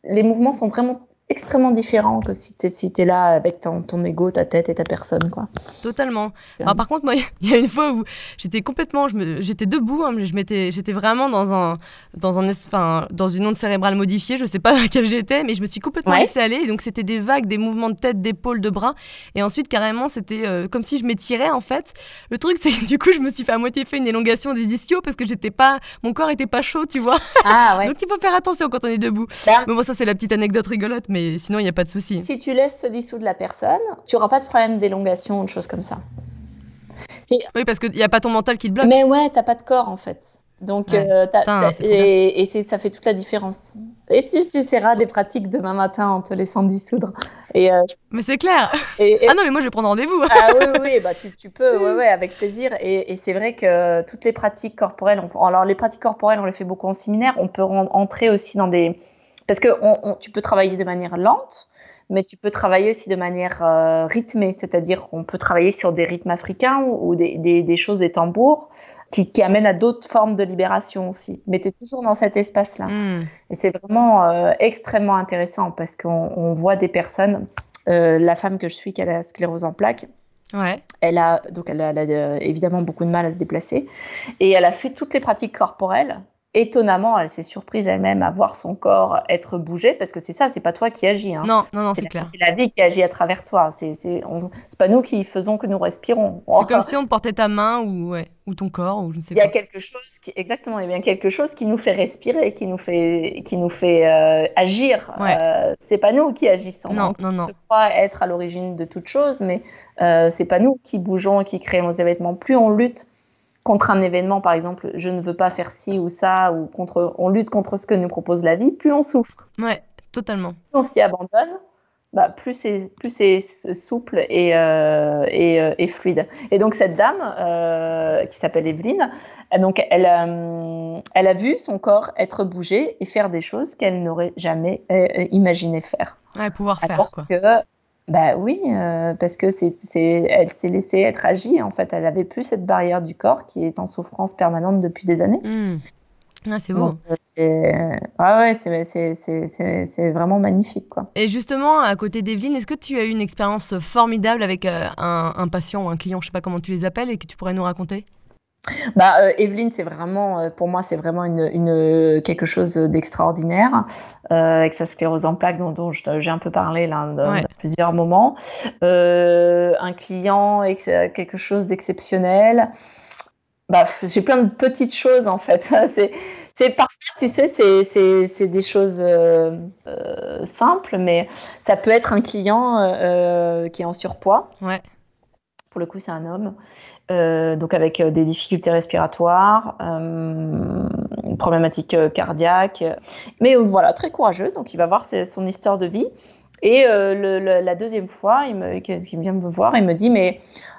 Les mouvements sont vraiment extrêmement différent que si tu es, si es là avec ton, ton ego, ta tête et ta personne. Quoi. Totalement. Alors, par contre, moi, <laughs> il y a une fois où j'étais complètement. J'étais debout, hein, j'étais vraiment dans, un, dans, un, enfin, dans une onde cérébrale modifiée, je sais pas dans <laughs> laquelle j'étais, mais je me suis complètement laissée aller. Et donc, c'était des vagues, des mouvements de tête, d'épaule, de bras. Et ensuite, carrément, c'était euh, comme si je m'étirais, en fait. Le truc, c'est que du coup, je me suis fait à moitié fait une élongation des ischios parce que j'étais pas. Mon corps était pas chaud, tu vois. Ah, ouais. <laughs> donc, il faut faire attention quand on est debout. Ben mais bon, ça, c'est la petite anecdote rigolote, mais sinon, il n'y a pas de souci. Si tu laisses se dissoudre la personne, tu n'auras pas de problème d'élongation ou de choses comme ça. Oui, parce qu'il n'y a pas ton mental qui te bloque. Mais ouais, t'as pas de corps en fait. Donc, euh, et, ça fait toute la différence. Et si tu essaieras des pratiques demain matin en te laissant dissoudre. Et, euh, mais c'est clair. ah non, mais moi je vais prendre rendez-vous. ah oui, oui, bah, tu, tu peux, ouais, ouais, avec plaisir. Et, c'est vrai que toutes les pratiques corporelles, on, alors les pratiques corporelles, on les fait beaucoup en séminaire. On peut entrer aussi dans des parce que on, tu peux travailler de manière lente, mais tu peux travailler aussi de manière euh, rythmée, c'est-à-dire qu'on peut travailler sur des rythmes africains ou, des, des, des, choses des tambours qui, qui amènent à d'autres formes de libération aussi. Mais tu es toujours dans cet espace-là. Hmm. Et c'est vraiment euh, extrêmement intéressant parce qu'on on voit des personnes, euh, la femme que je suis qui a la sclérose en plaques, Ouais. Elle a donc elle a, elle a, évidemment beaucoup de mal à se déplacer et elle a fait toutes les pratiques corporelles étonnamment, elle s'est surprise elle-même à voir son corps être bougé, parce que c'est ça, c'est pas toi qui agis. Hein. Non, non, non, c'est clair. C'est la vie qui agit à travers toi. C'est pas nous qui faisons que nous respirons. C'est comme si on portait ta main ou, ouais, ou ton corps ou je ne sais Il y a quelque chose qui, exactement, il y a bien quelque chose qui nous fait respirer, qui nous fait, qui nous fait euh, agir. Ouais. Euh, c'est pas nous qui agissons. Non, non, non. On se croit être à l'origine de toute chose, mais euh, c'est pas nous qui bougeons et qui créons les événements. Plus on lutte contre un événement, par exemple, je ne veux pas faire ci ou ça, ou contre, on lutte contre ce que nous propose la vie, plus on souffre. Ouais, totalement. Plus on s'y abandonne, bah, plus c'est plus c'est souple et, euh, et, euh, et, fluide. Et donc cette dame euh, qui s'appelle Evelyne, donc elle, elle a vu son corps être bougé et faire des choses qu'elle n'aurait jamais imaginé faire. Ouais, pouvoir faire Alors quoi. Que, bah oui, euh, parce que c'est, elle s'est laissée être agie. En fait, elle avait plus cette barrière du corps qui est en souffrance permanente depuis des années. Mmh. Ah, c'est beau. Donc, c'est... Ah ouais, c'est, vraiment magnifique. Quoi. Et justement, à côté d'Evelyne, est-ce que tu as eu une expérience formidable avec euh, un, un, patient ou un client, je sais pas comment tu les appelles, et que tu pourrais nous raconter? Bah, euh, Evelyne, c'est vraiment, euh, pour moi, c'est vraiment une, une, quelque chose d'extraordinaire euh, avec sa sclérose en plaques dont, dont j'ai un peu parlé là, de, Ouais. de plusieurs moments. Euh, un client, quelque chose d'exceptionnel. Bah, j'ai plein de petites choses en fait. <laughs> C'est, C'est parfois, tu sais, c'est des choses euh, euh, simples, mais ça peut être un client euh, qui est en surpoids. Ouais. Pour le coup, c'est un homme. Donc, avec des difficultés respiratoires, une problématique cardiaque. Mais voilà, très courageux. Donc, il va voir son histoire de vie. Et la deuxième fois, il, me, il vient me voir, il me dit Mais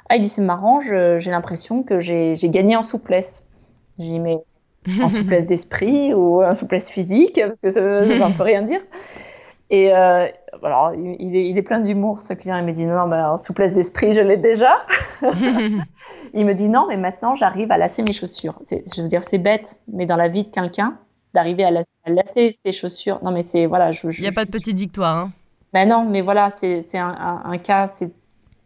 ah, il dit C'est marrant, j'ai l'impression que j'ai gagné en souplesse. J'ai dit Mais en <laughs> souplesse d'esprit ou en souplesse physique, parce que ça ne veut un peu rien dire. Et euh, alors, il est, il est plein d'humour, ce client. Il me dit non, ben, en souplesse d'esprit, je l'ai déjà. <laughs> il me dit non, mais maintenant, j'arrive à lasser mes chaussures. Je veux dire, c'est bête, mais dans la vie de quelqu'un, d'arriver à, lasser, ses chaussures. Non, mais c'est voilà. il n'y a pas de petite victoire. Hein. Ben non, mais voilà, c'est un, un, un, cas.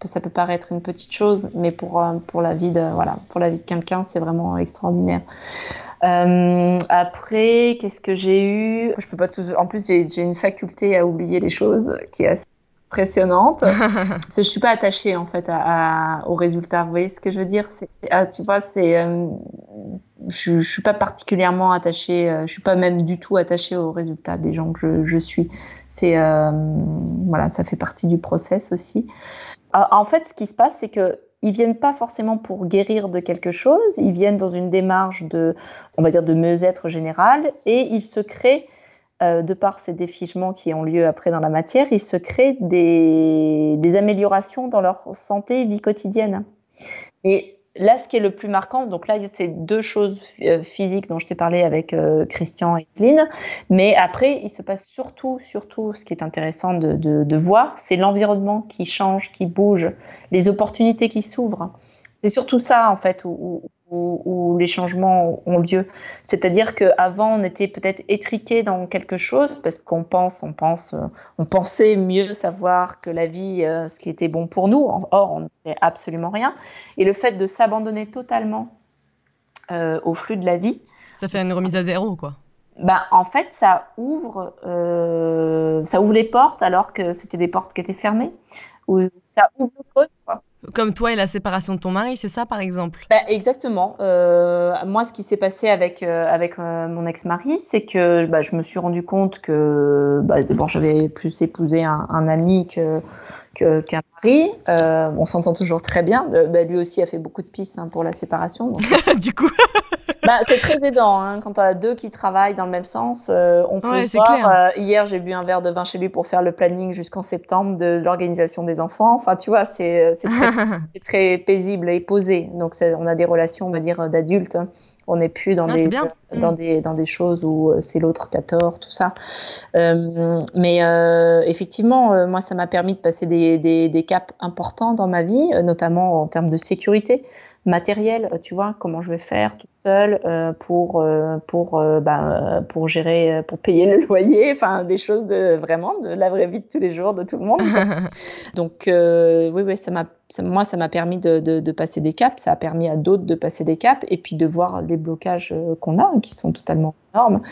Ça peut paraître une petite chose, mais pour, euh, pour la vie de voilà, pour la vie de quelqu'un, c'est vraiment extraordinaire. Euh, après, qu'est-ce que j'ai eu? Je peux pas tout. En plus, j'ai une faculté à oublier les choses qui est assez impressionnante. <laughs> parce que je suis pas attachée en fait à, au résultat. Vous voyez ce que je veux dire? Ah, Tu vois, c'est. Euh, je, je suis pas particulièrement attachée. Euh, je suis pas même du tout attachée au résultat des gens que je, je suis. C'est voilà, ça fait partie du process aussi. En fait, ce qui se passe, c'est que ils viennent pas forcément pour guérir de quelque chose, ils viennent dans une démarche de, on va dire, de mieux-être général, et ils se créent, euh, de par ces défigements qui ont lieu après dans la matière, ils se créent des, améliorations dans leur santé vie quotidienne. Et Là, ce qui est le plus marquant, donc là, c'est deux choses euh, physiques dont je t'ai parlé avec euh, Christian et Clean, mais après, il se passe surtout, surtout, ce qui est intéressant de, voir, c'est l'environnement qui change, qui bouge, les opportunités qui s'ouvrent. C'est surtout ça, en fait, où, les changements ont lieu. C'est-à-dire qu'avant, on était peut-être étriqué dans quelque chose parce qu'on pense, on pense, euh, on pensait mieux savoir que la vie, euh, ce qui était bon pour nous. Or, on ne sait absolument rien. Et le fait de s'abandonner totalement euh, au flux de la vie. Ça fait une remise à zéro, quoi. Ben, en fait, ça ouvre, ça ouvre les portes alors que c'était des portes qui étaient fermées. Ou ça ouvre le code, quoi. Comme toi et la séparation de ton mari, c'est ça par exemple? Bah, Exactement. Euh, moi, ce qui s'est passé avec, euh, avec euh, mon ex-mari, c'est que bah, je me suis rendu compte que bah, bon, j'avais plus épousé un, un ami que, qu'un mari. on s'entend toujours très bien. Bah, lui aussi a fait beaucoup de pistes hein, pour la séparation. <laughs> du coup <laughs> bah, c'est très aidant hein, quand tu as deux qui travaillent dans le même sens. Euh, on peut voir. Euh, hier, j'ai bu un verre de vin chez lui pour faire le planning jusqu'en septembre de, l'organisation des enfants. Enfin, tu vois, c'est très, <laughs> très, paisible et posé. Donc, on a des relations, on va dire, d'adultes. On n'est plus dans, ah, des, dans, mm. des, dans des choses où euh, c'est l'autre qui a tort, tout ça. mais effectivement, moi, ça m'a permis de passer des, des, des, caps importants dans ma vie, notamment en termes de sécurité matériel, tu vois, comment je vais faire toute seule euh, pour, euh, pour, euh, bah, pour gérer, pour payer le loyer, <laughs> enfin des choses de vraiment de la vraie vie de tous les jours de tout le monde. <laughs> Donc oui, oui, ça m'a, moi, ça m'a permis de, de, passer des caps, ça a permis à d'autres de passer des caps et puis de voir les blocages qu'on a, qui sont totalement énormes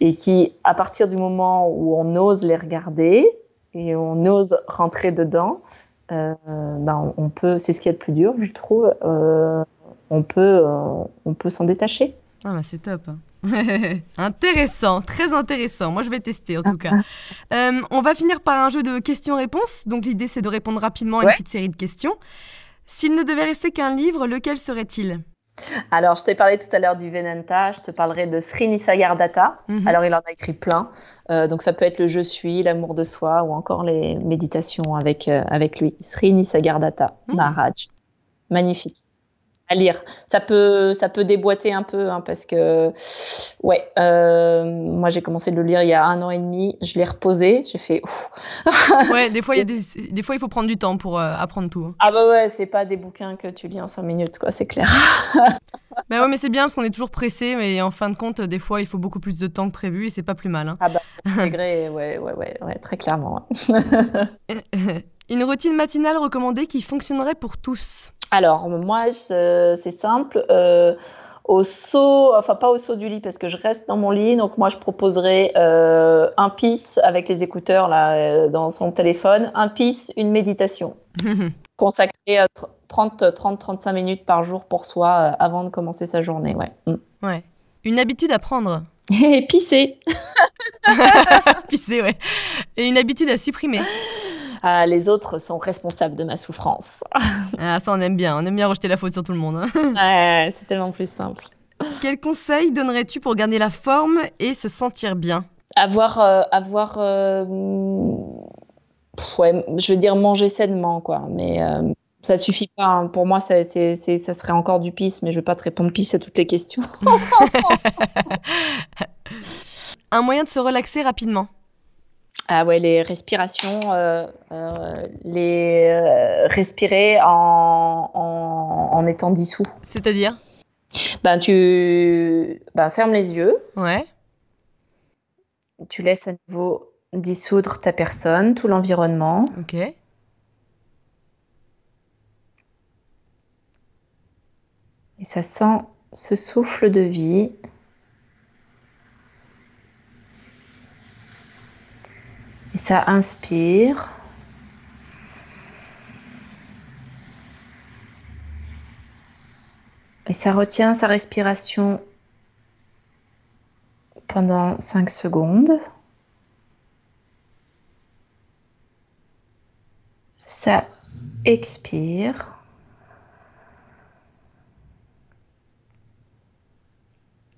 et qui, à partir du moment où on ose les regarder et on ose rentrer dedans, euh, ben, on peut, c'est ce qui est le plus dur, je trouve. Euh, on peut, euh, on peut s'en détacher. Ah bah c'est top. Hein. <laughs> intéressant, très intéressant. Moi, je vais tester en tout cas. <laughs> on va finir par un jeu de questions-réponses. Donc, l'idée, c'est de répondre rapidement à une petite série de questions. S'il ne devait rester qu'un livre, lequel serait-il? Alors, je t'ai parlé tout à l'heure du Venanta, je te parlerai de Sri Nisargadatta. Mhm. Alors, il en a écrit plein. Euh, donc, ça peut être le Je suis, l'amour de soi ou encore les méditations avec, euh, avec lui. Sri Nisargadatta, mhm. Maharaj. Magnifique à lire. Ça peut, ça peut déboîter un peu hein, parce que, ouais, euh, moi j'ai commencé de le lire il y a un an et demi. Je l'ai reposé, j'ai fait. <laughs> ouais, des fois, il y a des, des, fois il faut prendre du temps pour euh, apprendre tout. Hein. Ah bah ouais, c'est pas des bouquins que tu lis en cinq minutes, quoi, c'est clair. <laughs> bah ouais, mais c'est bien parce qu'on est toujours pressé, mais en fin de compte, des fois, il faut beaucoup plus de temps que prévu et c'est pas plus mal. Hein. Ah bah, <laughs> intégré, ouais, ouais, ouais, ouais, très clairement. Une routine matinale recommandée qui fonctionnerait pour tous? Alors, moi, c'est simple. Euh, au saut, enfin pas au saut du lit parce que je reste dans mon lit, donc moi je proposerais euh, un pisse avec les écouteurs là euh, dans son téléphone, un pisse, une méditation. <laughs> Consacrer 30-35 minutes par jour pour soi avant de commencer sa journée, ouais. Mm. Ouais. Une habitude à prendre. <laughs> Et pisser. <laughs> pisser, ouais. Et une habitude à supprimer. Ah, les autres sont responsables de ma souffrance. <laughs> ah, ça, on aime bien. On aime bien rejeter la faute sur tout le monde. Hein. <laughs> ouais, c'est tellement plus simple. Quel conseil donnerais-tu pour garder la forme et se sentir bien? Avoir, euh, avoir, euh, ouais, je veux dire manger sainement, quoi. Mais euh, ça suffit pas. Hein. Pour moi, ça, c'est, ça serait encore du pisse, mais je vais pas te répondre pisse à toutes les questions. <laughs> Un moyen de se relaxer rapidement? Ah ouais, les respirations, euh, euh, les euh, respirer en, en, étant dissous. C'est-à-dire? Ben tu ben, fermes les yeux. Ouais. Tu laisses à nouveau dissoudre ta personne, tout l'environnement. Ok. Et ça sent ce souffle de vie. Et ça inspire. Et ça retient sa respiration pendant 5 secondes. Ça expire.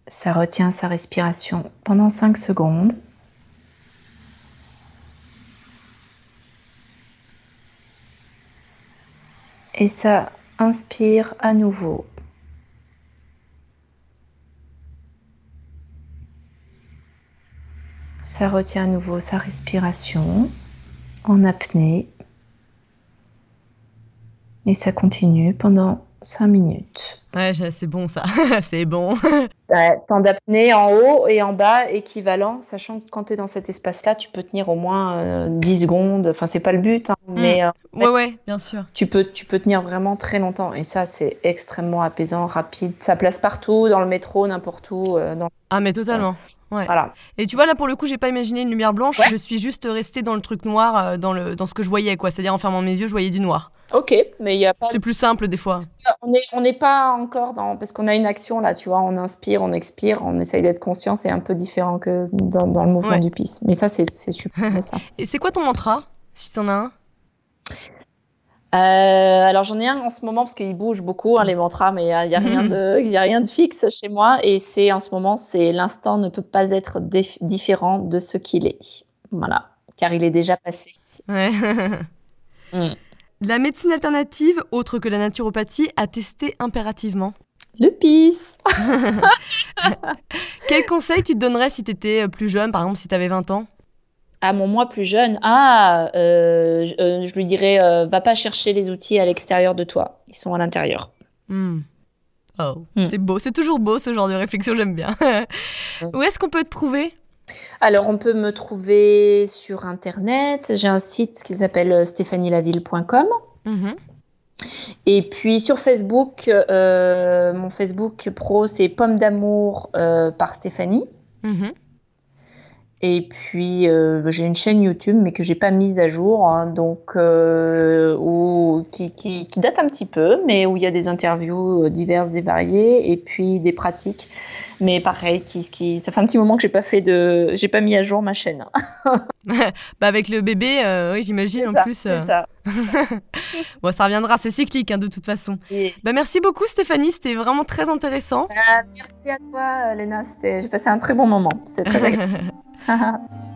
Ça retient sa respiration pendant 5 secondes. Et ça inspire à nouveau. Ça retient à nouveau sa respiration en apnée. Et ça continue pendant 5 minutes. Ouais, c'est bon ça, <laughs> c'est bon. <laughs> temps d'apnée en haut et en bas équivalent, sachant que quand tu es dans cet espace-là, tu peux tenir au moins 10 euh, secondes. Enfin, c'est pas le but, hein, hmm. mais euh, ouais, ouais, bien sûr. Tu peux, tu peux tenir vraiment très longtemps et ça, c'est extrêmement apaisant, rapide. Ça place partout, dans le métro, n'importe où. Euh, dans... Ah, mais totalement. Ouais. Voilà. Et tu vois, là, pour le coup, j'ai pas imaginé une lumière blanche. Je suis juste restée dans le truc noir, dans, le, dans ce que je voyais, quoi. C'est-à-dire, en fermant mes yeux, je voyais du noir. Ok, mais il y a pas. C'est plus simple des fois. On n'est on est pas encore dans. Parce qu'on a une action là, tu vois, on inspire, on expire, on essaye d'être conscient, c'est un peu différent que dans, dans le mouvement du pisse. Mais ça, c'est super. <laughs> ça. Et c'est quoi ton mantra, si tu en as un? Euh, alors j'en ai un en ce moment parce qu'il bouge beaucoup hein, les mantras, mais il n'y a, rien <laughs> de, y a rien de fixe chez moi. Et c'est en ce moment, c'est l'instant ne peut pas être différent de ce qu'il est. Voilà, car il est déjà passé. Ouais. <laughs> Mm. La médecine alternative, autre que la naturopathie, a testé impérativement Le PIS <laughs> Quel conseil tu te donnerais si tu étais plus jeune, par exemple si tu avais 20 ans? À mon moi plus jeune, ah, euh, euh, je, lui dirais, euh, va pas chercher les outils à l'extérieur de toi, ils sont à l'intérieur. Hmm. Oh, hmm. c'est beau, c'est toujours beau ce genre de réflexion, j'aime bien. <laughs> Où est-ce qu'on peut te trouver? Alors, on peut me trouver sur Internet. J'ai un site qui s'appelle euh, stéphanielaville.com. Et puis sur Facebook, euh, mon Facebook pro, c'est Pomme d'amour euh, par Stéphanie. Mhm. Et puis j'ai une chaîne YouTube, mais que j'ai pas mise à jour, hein, donc qui, qui, date un petit peu, mais où il y a des interviews diverses et variées, et puis des pratiques mais pareil, qui, qui, ça fait un petit moment que j'ai pas fait de, j'ai pas mis à jour ma chaîne. <laughs> bah avec le bébé, euh, oui, j'imagine en plus. C'est euh. ça. <laughs> bon, ça reviendra, c'est cyclique hein, de toute façon. Bah merci beaucoup Stéphanie, c'était vraiment très intéressant. Bah, merci à toi Léna, j'ai passé un très bon moment, c'était très agréable. <laughs>